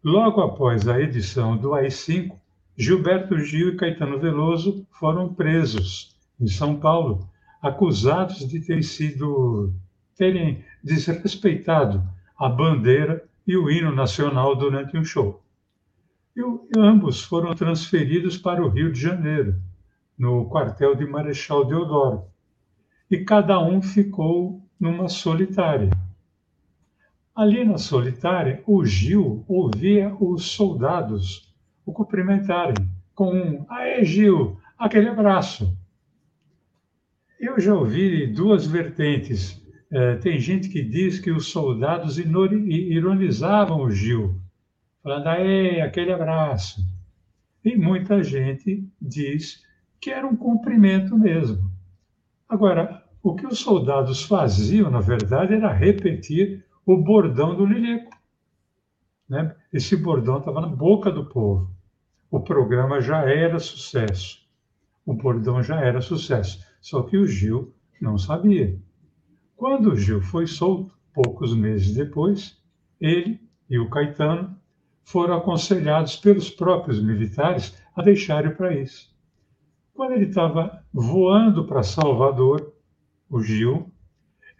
Logo após a edição do AI-5, Gilberto Gil e Caetano Veloso foram presos em São Paulo, acusados de terem sido terem desrespeitado a bandeira e o hino nacional durante um show. E, ambos foram transferidos para o Rio de Janeiro, no quartel de Marechal Deodoro, e cada um ficou numa solitária. Ali na solitária, o Gil ouvia os soldados o cumprimentarem com um Aê, Gil, aquele abraço. Eu já ouvi duas vertentes é, tem gente que diz que os soldados ironizavam o Gil, falando, aê, aquele abraço. E muita gente diz que era um cumprimento mesmo. Agora, o que os soldados faziam, na verdade, era repetir o bordão do Lilico. Né? Esse bordão estava na boca do povo. O programa já era sucesso. O bordão já era sucesso. Só que o Gil não sabia. Quando Gil foi solto, poucos meses depois, ele e o Caetano foram aconselhados pelos próprios militares a deixarem o país. Quando ele estava voando para Salvador, o Gil,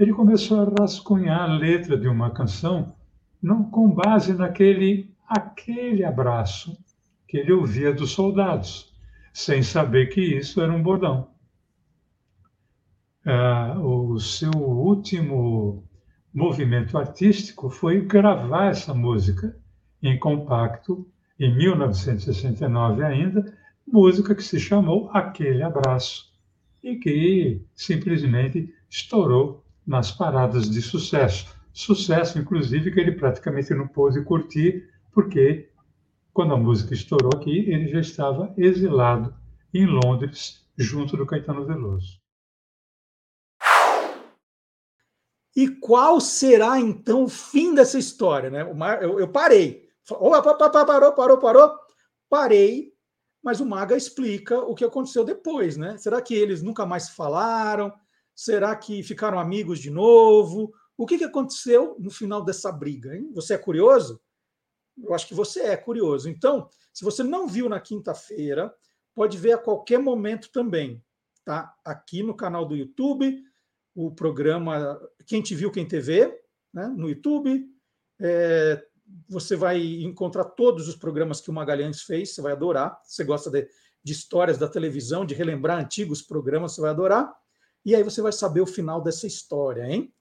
ele começou a rascunhar a letra de uma canção não com base naquele aquele abraço que ele ouvia dos soldados, sem saber que isso era um bordão uh, o seu último movimento artístico foi gravar essa música em compacto, em 1969 ainda, música que se chamou Aquele Abraço, e que simplesmente estourou nas paradas de sucesso. Sucesso, inclusive, que ele praticamente não pôde curtir, porque quando a música estourou aqui, ele já estava exilado em Londres, junto do Caetano Veloso. E qual será então o fim dessa história? Né? Eu, eu parei. Parou, parou, parou. Parei, mas o Maga explica o que aconteceu depois. Né? Será que eles nunca mais falaram? Será que ficaram amigos de novo? O que, que aconteceu no final dessa briga? Hein? Você é curioso? Eu acho que você é curioso. Então, se você não viu na quinta-feira, pode ver a qualquer momento também. Tá? Aqui no canal do YouTube, o programa Quem Te Viu, Quem TV, né? no YouTube. É, você vai encontrar todos os programas que o Magalhães fez, você vai adorar. Você gosta de, de histórias da televisão, de relembrar antigos programas, você vai adorar. E aí você vai saber o final dessa história, hein?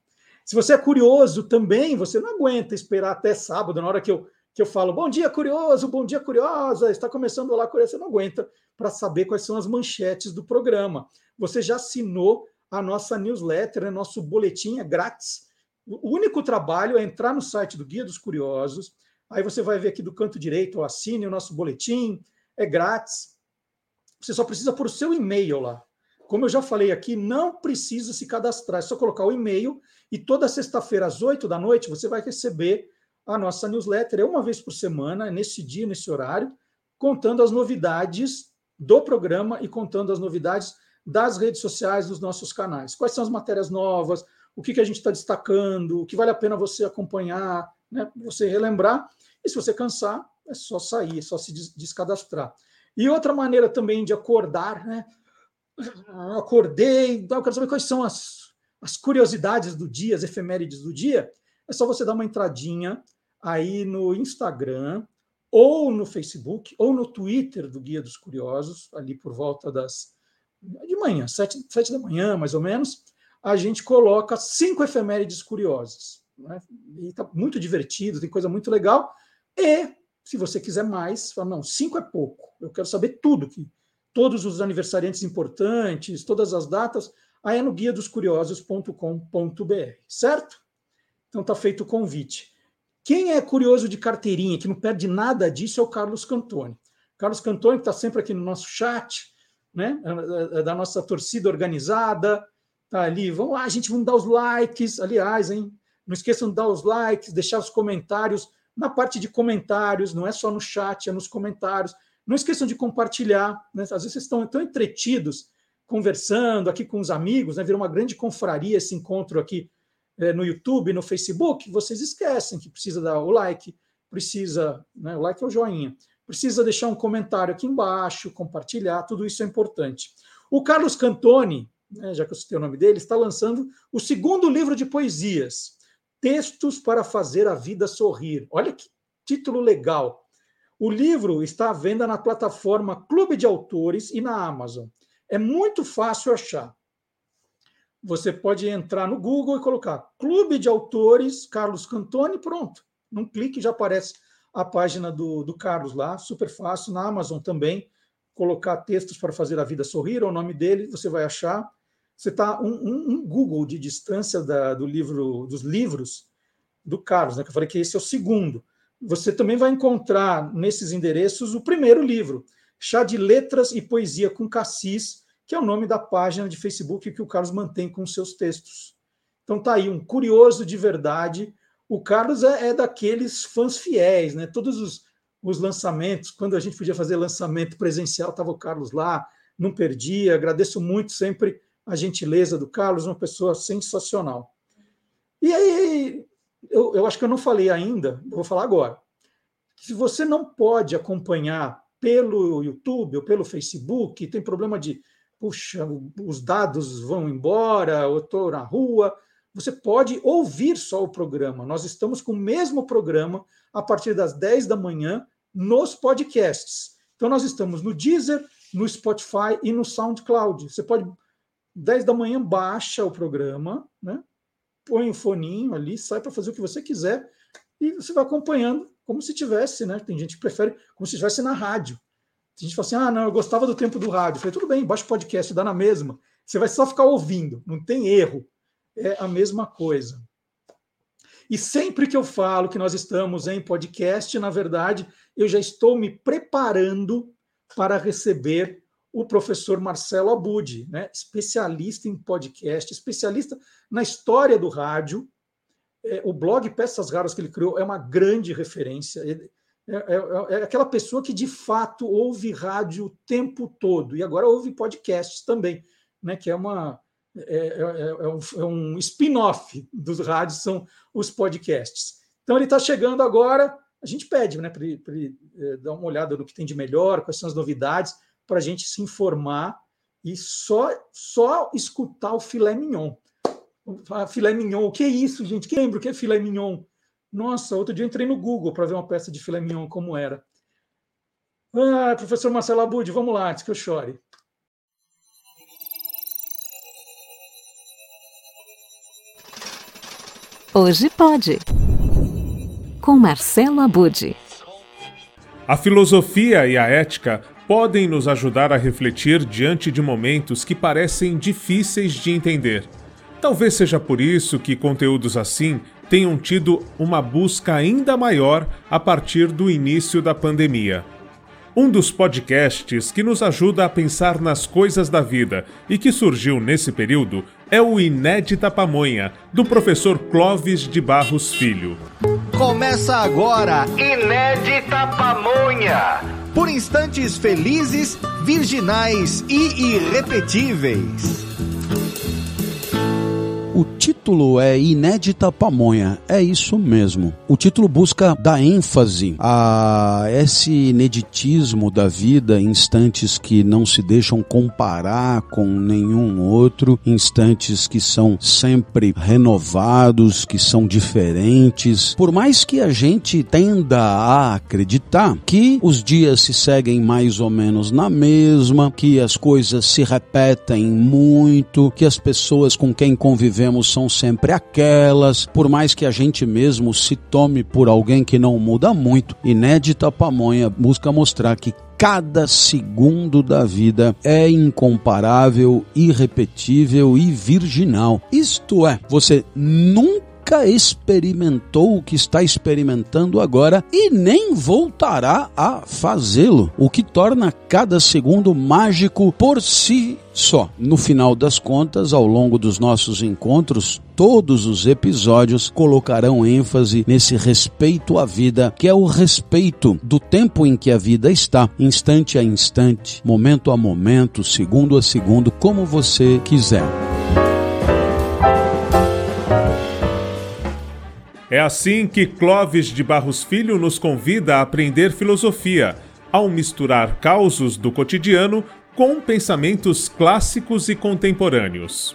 Se você é curioso também, você não aguenta esperar até sábado, na hora que eu, que eu falo, bom dia, curioso, bom dia, curiosa, está começando lá, curioso, você não aguenta para saber quais são as manchetes do programa. Você já assinou a nossa newsletter, né, nosso boletim é grátis. O único trabalho é entrar no site do Guia dos Curiosos, aí você vai ver aqui do canto direito, assine o nosso boletim, é grátis. Você só precisa pôr o seu e-mail lá. Como eu já falei aqui, não precisa se cadastrar, é só colocar o e-mail e toda sexta-feira às 8 da noite você vai receber a nossa newsletter, é uma vez por semana, nesse dia, nesse horário, contando as novidades do programa e contando as novidades das redes sociais dos nossos canais. Quais são as matérias novas, o que, que a gente está destacando, o que vale a pena você acompanhar, né, você relembrar. E se você cansar, é só sair, é só se descadastrar. E outra maneira também de acordar, né? acordei, eu quero saber quais são as, as curiosidades do dia, as efemérides do dia. É só você dar uma entradinha aí no Instagram, ou no Facebook, ou no Twitter do Guia dos Curiosos, ali por volta das. De manhã, sete, sete da manhã, mais ou menos, a gente coloca cinco efemérides curiosas. Né? E está muito divertido, tem coisa muito legal. E, se você quiser mais, fala, não, cinco é pouco. Eu quero saber tudo que todos os aniversariantes importantes, todas as datas, aí é no guia dos curiosos.com.br, certo? Então está feito o convite. Quem é curioso de carteirinha, que não perde nada disso, é o Carlos Cantoni. Carlos Cantoni, que está sempre aqui no nosso chat, né? Da nossa torcida organizada, tá ali. Vamos lá, gente, vamos dar os likes. Aliás, hein? Não esqueçam de dar os likes, deixar os comentários na parte de comentários, não é só no chat, é nos comentários. Não esqueçam de compartilhar. Né? Às vezes vocês estão tão entretidos conversando aqui com os amigos, né? virou uma grande confraria esse encontro aqui é, no YouTube, no Facebook. Vocês esquecem que precisa dar o like, precisa, né? o like é o joinha, precisa deixar um comentário aqui embaixo, compartilhar, tudo isso é importante. O Carlos Cantoni, né, já que eu citei o nome dele, está lançando o segundo livro de poesias, Textos para Fazer a Vida Sorrir. Olha que título legal. O livro está à venda na plataforma Clube de Autores e na Amazon. É muito fácil achar. Você pode entrar no Google e colocar Clube de Autores Carlos Cantoni, pronto. Num clique já aparece a página do, do Carlos lá, super fácil. Na Amazon também, colocar textos para fazer a vida sorrir, o nome dele, você vai achar. Você está um, um, um, Google de distância da, do livro, dos livros do Carlos, né? Que eu falei que esse é o segundo você também vai encontrar nesses endereços o primeiro livro, Chá de Letras e Poesia com Cassis, que é o nome da página de Facebook que o Carlos mantém com seus textos. Então tá aí, um curioso de verdade. O Carlos é, é daqueles fãs fiéis, né? Todos os, os lançamentos, quando a gente podia fazer lançamento presencial, estava o Carlos lá, não perdia. Agradeço muito sempre a gentileza do Carlos, uma pessoa sensacional. E aí, eu, eu acho que eu não falei ainda, vou falar agora. Se você não pode acompanhar pelo YouTube ou pelo Facebook, tem problema de, puxa, os dados vão embora, eu estou na rua, você pode ouvir só o programa. Nós estamos com o mesmo programa a partir das 10 da manhã nos podcasts. Então, nós estamos no Deezer, no Spotify e no SoundCloud. Você pode, 10 da manhã, baixa o programa, né? põe o foninho ali, sai para fazer o que você quiser e você vai acompanhando como se tivesse, né? Tem gente que prefere como se estivesse na rádio. Tem gente que fala assim: ah, não, eu gostava do tempo do rádio. Eu falei, tudo bem, baixa o podcast, dá na mesma. Você vai só ficar ouvindo, não tem erro. É a mesma coisa. E sempre que eu falo que nós estamos em podcast, na verdade, eu já estou me preparando para receber o professor Marcelo Abud, né, especialista em podcast, especialista na história do rádio. É, o blog Peças Raras que ele criou é uma grande referência. É, é, é, é, aquela pessoa que de fato ouve rádio o tempo todo e agora ouve podcasts também, né, que é uma, é, é, é um, é um spin-off dos rádios, são os podcasts. Então ele está chegando agora, a gente pede né, para ele, ele é, dar uma olhada no que tem de melhor, quais são as novidades, para a gente se informar e só, só escutar o filé mignon. A filé mignon, o que é isso, gente? Quem lembra o que é filé mignon? Nossa, outro dia eu entrei no Google para ver uma peça de filé mignon como era. Ah, professor Marcelo Abud, vamos lá, antes que eu chore. Hoje pode. Com Marcelo Abud. A filosofia e a ética podem nos ajudar a refletir diante de momentos que parecem difíceis de entender. Talvez seja por isso que conteúdos assim tenham tido uma busca ainda maior a partir do início da pandemia. Um dos podcasts que nos ajuda a pensar nas coisas da vida e que surgiu nesse período é o Inédita Pamonha, do professor Clóvis de Barros Filho. Começa agora Inédita Pamonha! Por instantes felizes, virginais e irrepetíveis. Título é Inédita Pamonha, é isso mesmo. O título busca dar ênfase a esse ineditismo da vida, instantes que não se deixam comparar com nenhum outro, instantes que são sempre renovados, que são diferentes. Por mais que a gente tenda a acreditar que os dias se seguem mais ou menos na mesma, que as coisas se repetem muito, que as pessoas com quem convivemos são sempre aquelas, por mais que a gente mesmo se tome por alguém que não muda muito. Inédita Pamonha busca mostrar que cada segundo da vida é incomparável, irrepetível e virginal. Isto é, você nunca nunca experimentou o que está experimentando agora e nem voltará a fazê-lo, o que torna cada segundo mágico por si só. No final das contas, ao longo dos nossos encontros, todos os episódios colocarão ênfase nesse respeito à vida, que é o respeito do tempo em que a vida está, instante a instante, momento a momento, segundo a segundo, como você quiser. É assim que Clóvis de Barros Filho nos convida a aprender filosofia, ao misturar causos do cotidiano com pensamentos clássicos e contemporâneos.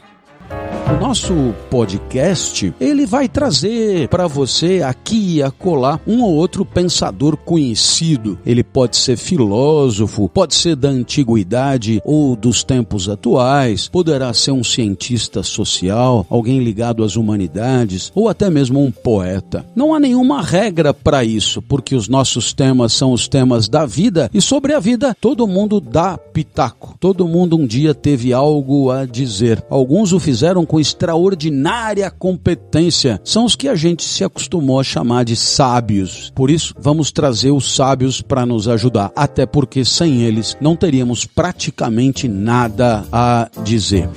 O nosso podcast, ele vai trazer para você aqui e acolá um ou outro pensador conhecido. Ele pode ser filósofo, pode ser da antiguidade ou dos tempos atuais, poderá ser um cientista social, alguém ligado às humanidades ou até mesmo um poeta. Não há nenhuma regra para isso, porque os nossos temas são os temas da vida e sobre a vida todo mundo dá pitaco. Todo mundo um dia teve algo a dizer. Alguns o fizeram com extraordinária competência. São os que a gente se acostumou a chamar de sábios. Por isso, vamos trazer os sábios para nos ajudar, até porque sem eles não teríamos praticamente nada a dizer.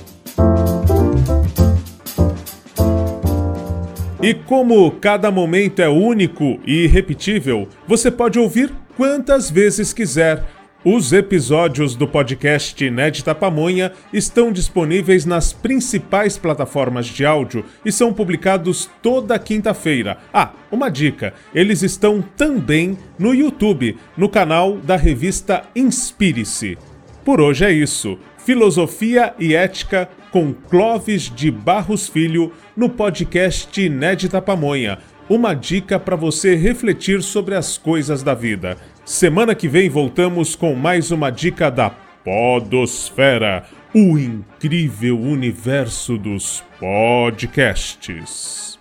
E como cada momento é único e irrepetível, você pode ouvir quantas vezes quiser os episódios do podcast Inédita Pamonha estão disponíveis nas principais plataformas de áudio e são publicados toda quinta-feira. Ah, uma dica: eles estão também no YouTube, no canal da revista Inspire-se. Por hoje é isso. Filosofia e Ética com Clóvis de Barros Filho no podcast Inédita Pamonha. Uma dica para você refletir sobre as coisas da vida. Semana que vem voltamos com mais uma dica da Podosfera, o incrível universo dos podcasts.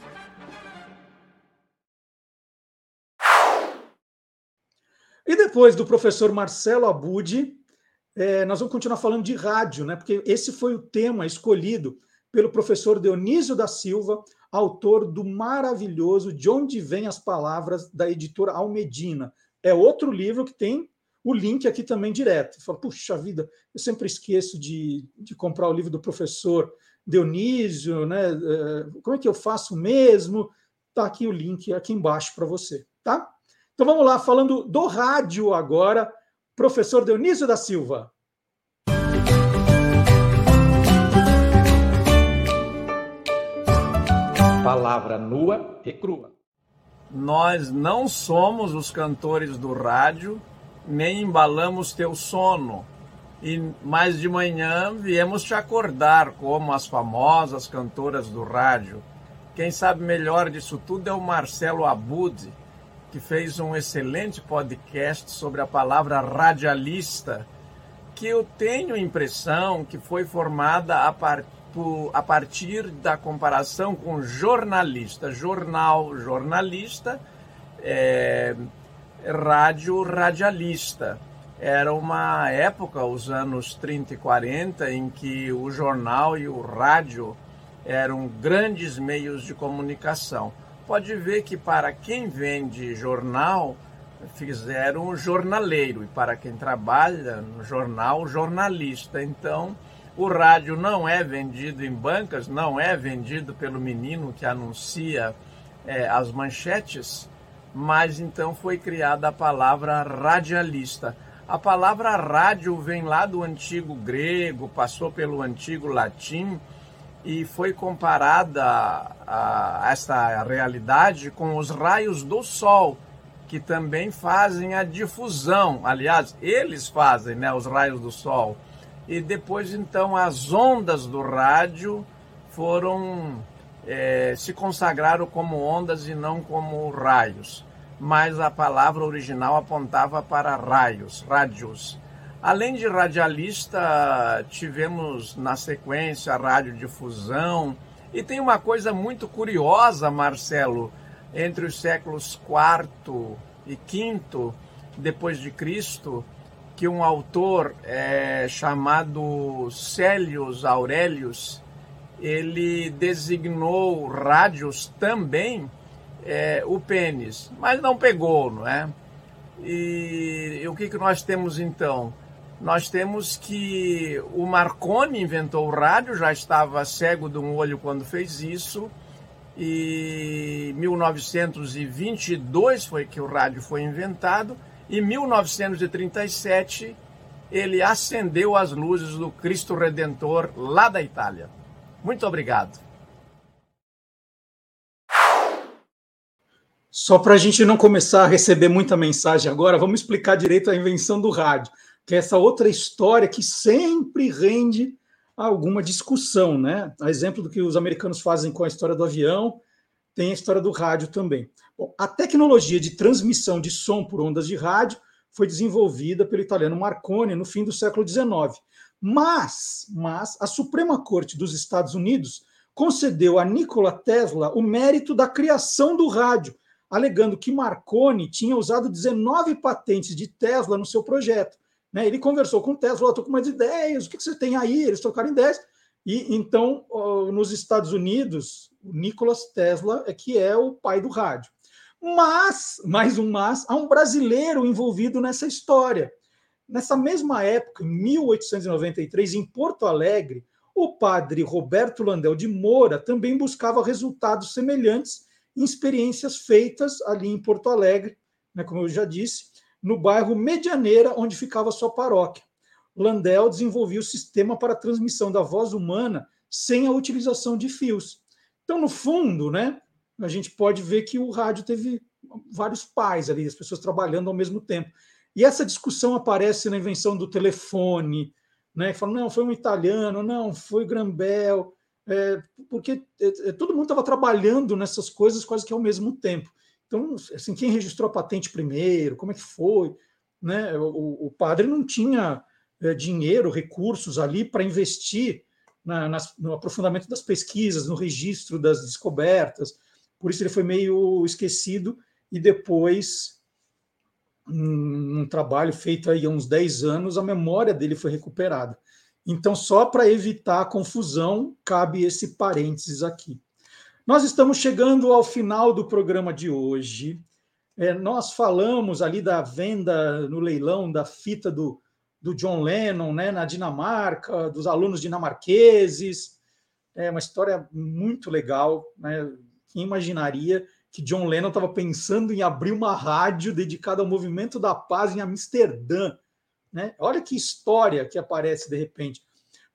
E depois do professor Marcelo Abud, é, nós vamos continuar falando de rádio, né? Porque esse foi o tema escolhido pelo professor Dionísio da Silva, autor do maravilhoso De Onde Vêm as Palavras, da editora Almedina é outro livro que tem o link aqui também direto. Fala, puxa vida, eu sempre esqueço de, de comprar o livro do professor Dionísio, né? É, como é que eu faço mesmo? Tá aqui o link aqui embaixo para você, tá? Então vamos lá, falando do rádio agora, professor Dionísio da Silva. palavra nua e crua. Nós não somos os cantores do rádio, nem embalamos teu sono. E mais de manhã viemos te acordar como as famosas cantoras do rádio. Quem sabe melhor disso tudo é o Marcelo Abud, que fez um excelente podcast sobre a palavra radialista, que eu tenho impressão que foi formada a, par, a partir da comparação com jornalista. Jornal, jornalista, é, rádio, radialista. Era uma época, os anos 30 e 40, em que o jornal e o rádio eram grandes meios de comunicação pode ver que para quem vende jornal, fizeram jornaleiro, e para quem trabalha no jornal, jornalista. Então, o rádio não é vendido em bancas, não é vendido pelo menino que anuncia é, as manchetes, mas então foi criada a palavra radialista. A palavra rádio vem lá do antigo grego, passou pelo antigo latim e foi comparada a, a esta realidade com os raios do Sol, que também fazem a difusão. Aliás, eles fazem né, os raios do Sol. E depois, então, as ondas do rádio foram é, se consagraram como ondas e não como raios. Mas a palavra original apontava para raios, rádios. Além de radialista, tivemos na sequência a radiodifusão. E tem uma coisa muito curiosa, Marcelo, entre os séculos IV e V depois de Cristo, que um autor é, chamado Célius Aurelius, ele designou rádios também é, o pênis, mas não pegou, não é? E, e o que, que nós temos então? Nós temos que o Marconi inventou o rádio, já estava cego de um olho quando fez isso, e 1922 foi que o rádio foi inventado, e 1937 ele acendeu as luzes do Cristo Redentor lá da Itália. Muito obrigado. Só para a gente não começar a receber muita mensagem agora, vamos explicar direito a invenção do rádio que é essa outra história que sempre rende alguma discussão, né? A exemplo do que os americanos fazem com a história do avião, tem a história do rádio também. A tecnologia de transmissão de som por ondas de rádio foi desenvolvida pelo italiano Marconi no fim do século XIX. Mas, mas a Suprema Corte dos Estados Unidos concedeu a Nikola Tesla o mérito da criação do rádio, alegando que Marconi tinha usado 19 patentes de Tesla no seu projeto né? Ele conversou com Tesla, estou com umas ideias, o que você tem aí? Eles trocaram ideias. E então, nos Estados Unidos, o Nicolas Tesla é que é o pai do rádio. Mas, mais um mas, há um brasileiro envolvido nessa história. Nessa mesma época, em 1893, em Porto Alegre, o padre Roberto Landel de Moura também buscava resultados semelhantes em experiências feitas ali em Porto Alegre, né, como eu já disse, no bairro Medianeira, onde ficava sua paróquia. Landel desenvolveu o sistema para transmissão da voz humana sem a utilização de fios. Então, no fundo, né, a gente pode ver que o rádio teve vários pais ali, as pessoas trabalhando ao mesmo tempo. E essa discussão aparece na invenção do telefone, né? Falam, não, foi um italiano, não, foi Grambel, é, porque é, é todo mundo estava trabalhando nessas coisas quase que ao mesmo tempo. Então, assim, quem registrou a patente primeiro, como é que foi? Né? O, o padre não tinha é, dinheiro, recursos ali para investir na, nas, no aprofundamento das pesquisas, no registro das descobertas. Por isso ele foi meio esquecido e depois, num, trabalho feito aí há uns 10 anos, a memória dele foi recuperada. Então, só para evitar a confusão, cabe esse parênteses aqui. Nós estamos chegando ao final do programa de hoje. É, nós falamos ali da venda no leilão da fita do, do John Lennon né, na Dinamarca, dos alunos dinamarqueses. É uma história muito legal. Né? Quem imaginaria que John Lennon estava pensando em abrir uma rádio dedicada ao movimento da paz em Amsterdã? Né? Olha que história que aparece de repente.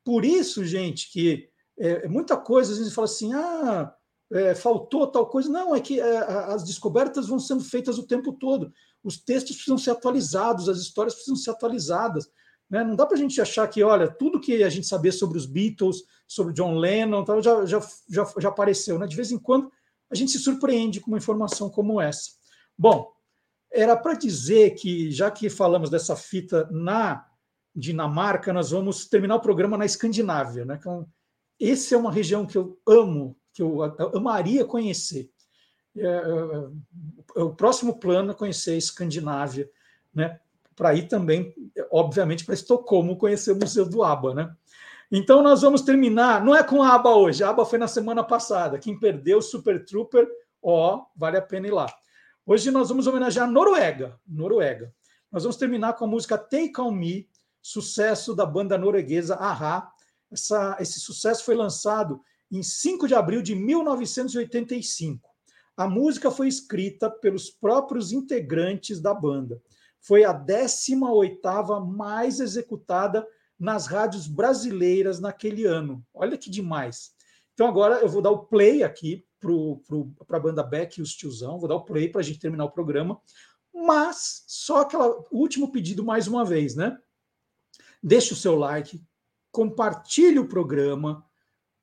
Por isso, gente, que é, é muita coisa, a gente fala assim, ah, é, faltou tal coisa. Não, é que é, as descobertas vão sendo feitas o tempo todo. Os textos precisam ser atualizados, as histórias precisam ser atualizadas. Né? Não dá para a gente achar que, olha, tudo que a gente sabia sobre os Beatles, sobre John Lennon, tal, já, já, já, já apareceu. Né? De vez em quando a gente se surpreende com uma informação como essa. Bom, era para dizer que, já que falamos dessa fita na Dinamarca, nós vamos terminar o programa na Escandinávia. Né? Então, essa é uma região que eu amo, que eu amaria conhecer. É, é, é, o próximo plano é conhecer a Escandinávia, né? para ir também, obviamente, para Estocolmo conhecer o Museu do ABBA. Né? Então, nós vamos terminar, não é com a ABBA hoje, a ABBA foi na semana passada. Quem perdeu, Super Trooper, ó, vale a pena ir lá. Hoje nós vamos homenagear a Noruega. Noruega. Nós vamos terminar com a música Take On Me, sucesso da banda norueguesa Aha. Essa, esse sucesso foi lançado em 5 de abril de 1985. A música foi escrita pelos próprios integrantes da banda. Foi a 18ª mais executada nas rádios brasileiras naquele ano. Olha que demais. Então agora eu vou dar o play aqui para a banda Beck e os tiozão, vou dar o play para a gente terminar o programa. Mas só aquela último pedido mais uma vez, né? Deixe o seu like, compartilhe o programa,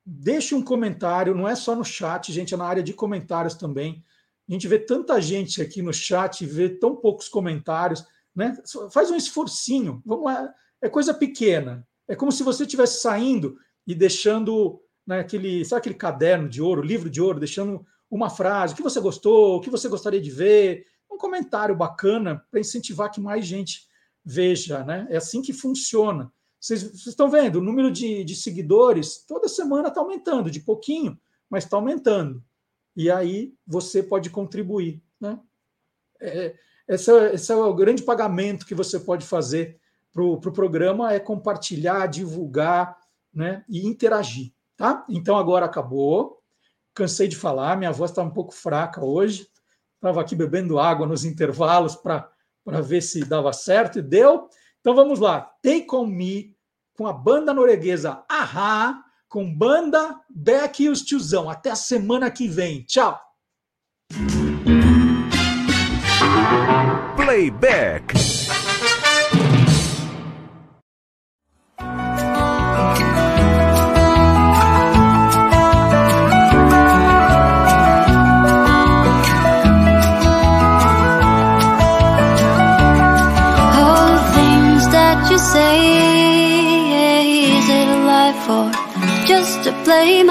deixe um comentário, não é só no chat, gente, é na área de comentários também. A gente vê tanta gente aqui no chat, vê tão poucos comentários, né? Faz um esforcinho, vamos lá, é coisa pequena. É como se você estivesse saindo e deixando né, aquele, sabe aquele caderno de ouro, livro de ouro, deixando uma frase, o que você gostou, o que você gostaria de ver, um comentário bacana para incentivar que mais gente veja, né? É assim que funciona. Vocês estão vendo, o número de, de seguidores toda semana está aumentando, de pouquinho, mas está aumentando. E aí você pode contribuir. Né? É, esse, é, esse é o grande pagamento que você pode fazer para o pro programa, é compartilhar, divulgar né? e interagir. Tá? Então agora acabou. Cansei de falar, minha voz está um pouco fraca hoje. Estava aqui bebendo água nos intervalos para ver se dava certo e deu. Então vamos lá. Take On Me, com a banda norueguesa Aha, com banda Beck e os tiozão. Até a semana que vem. Tchau. Playback. blame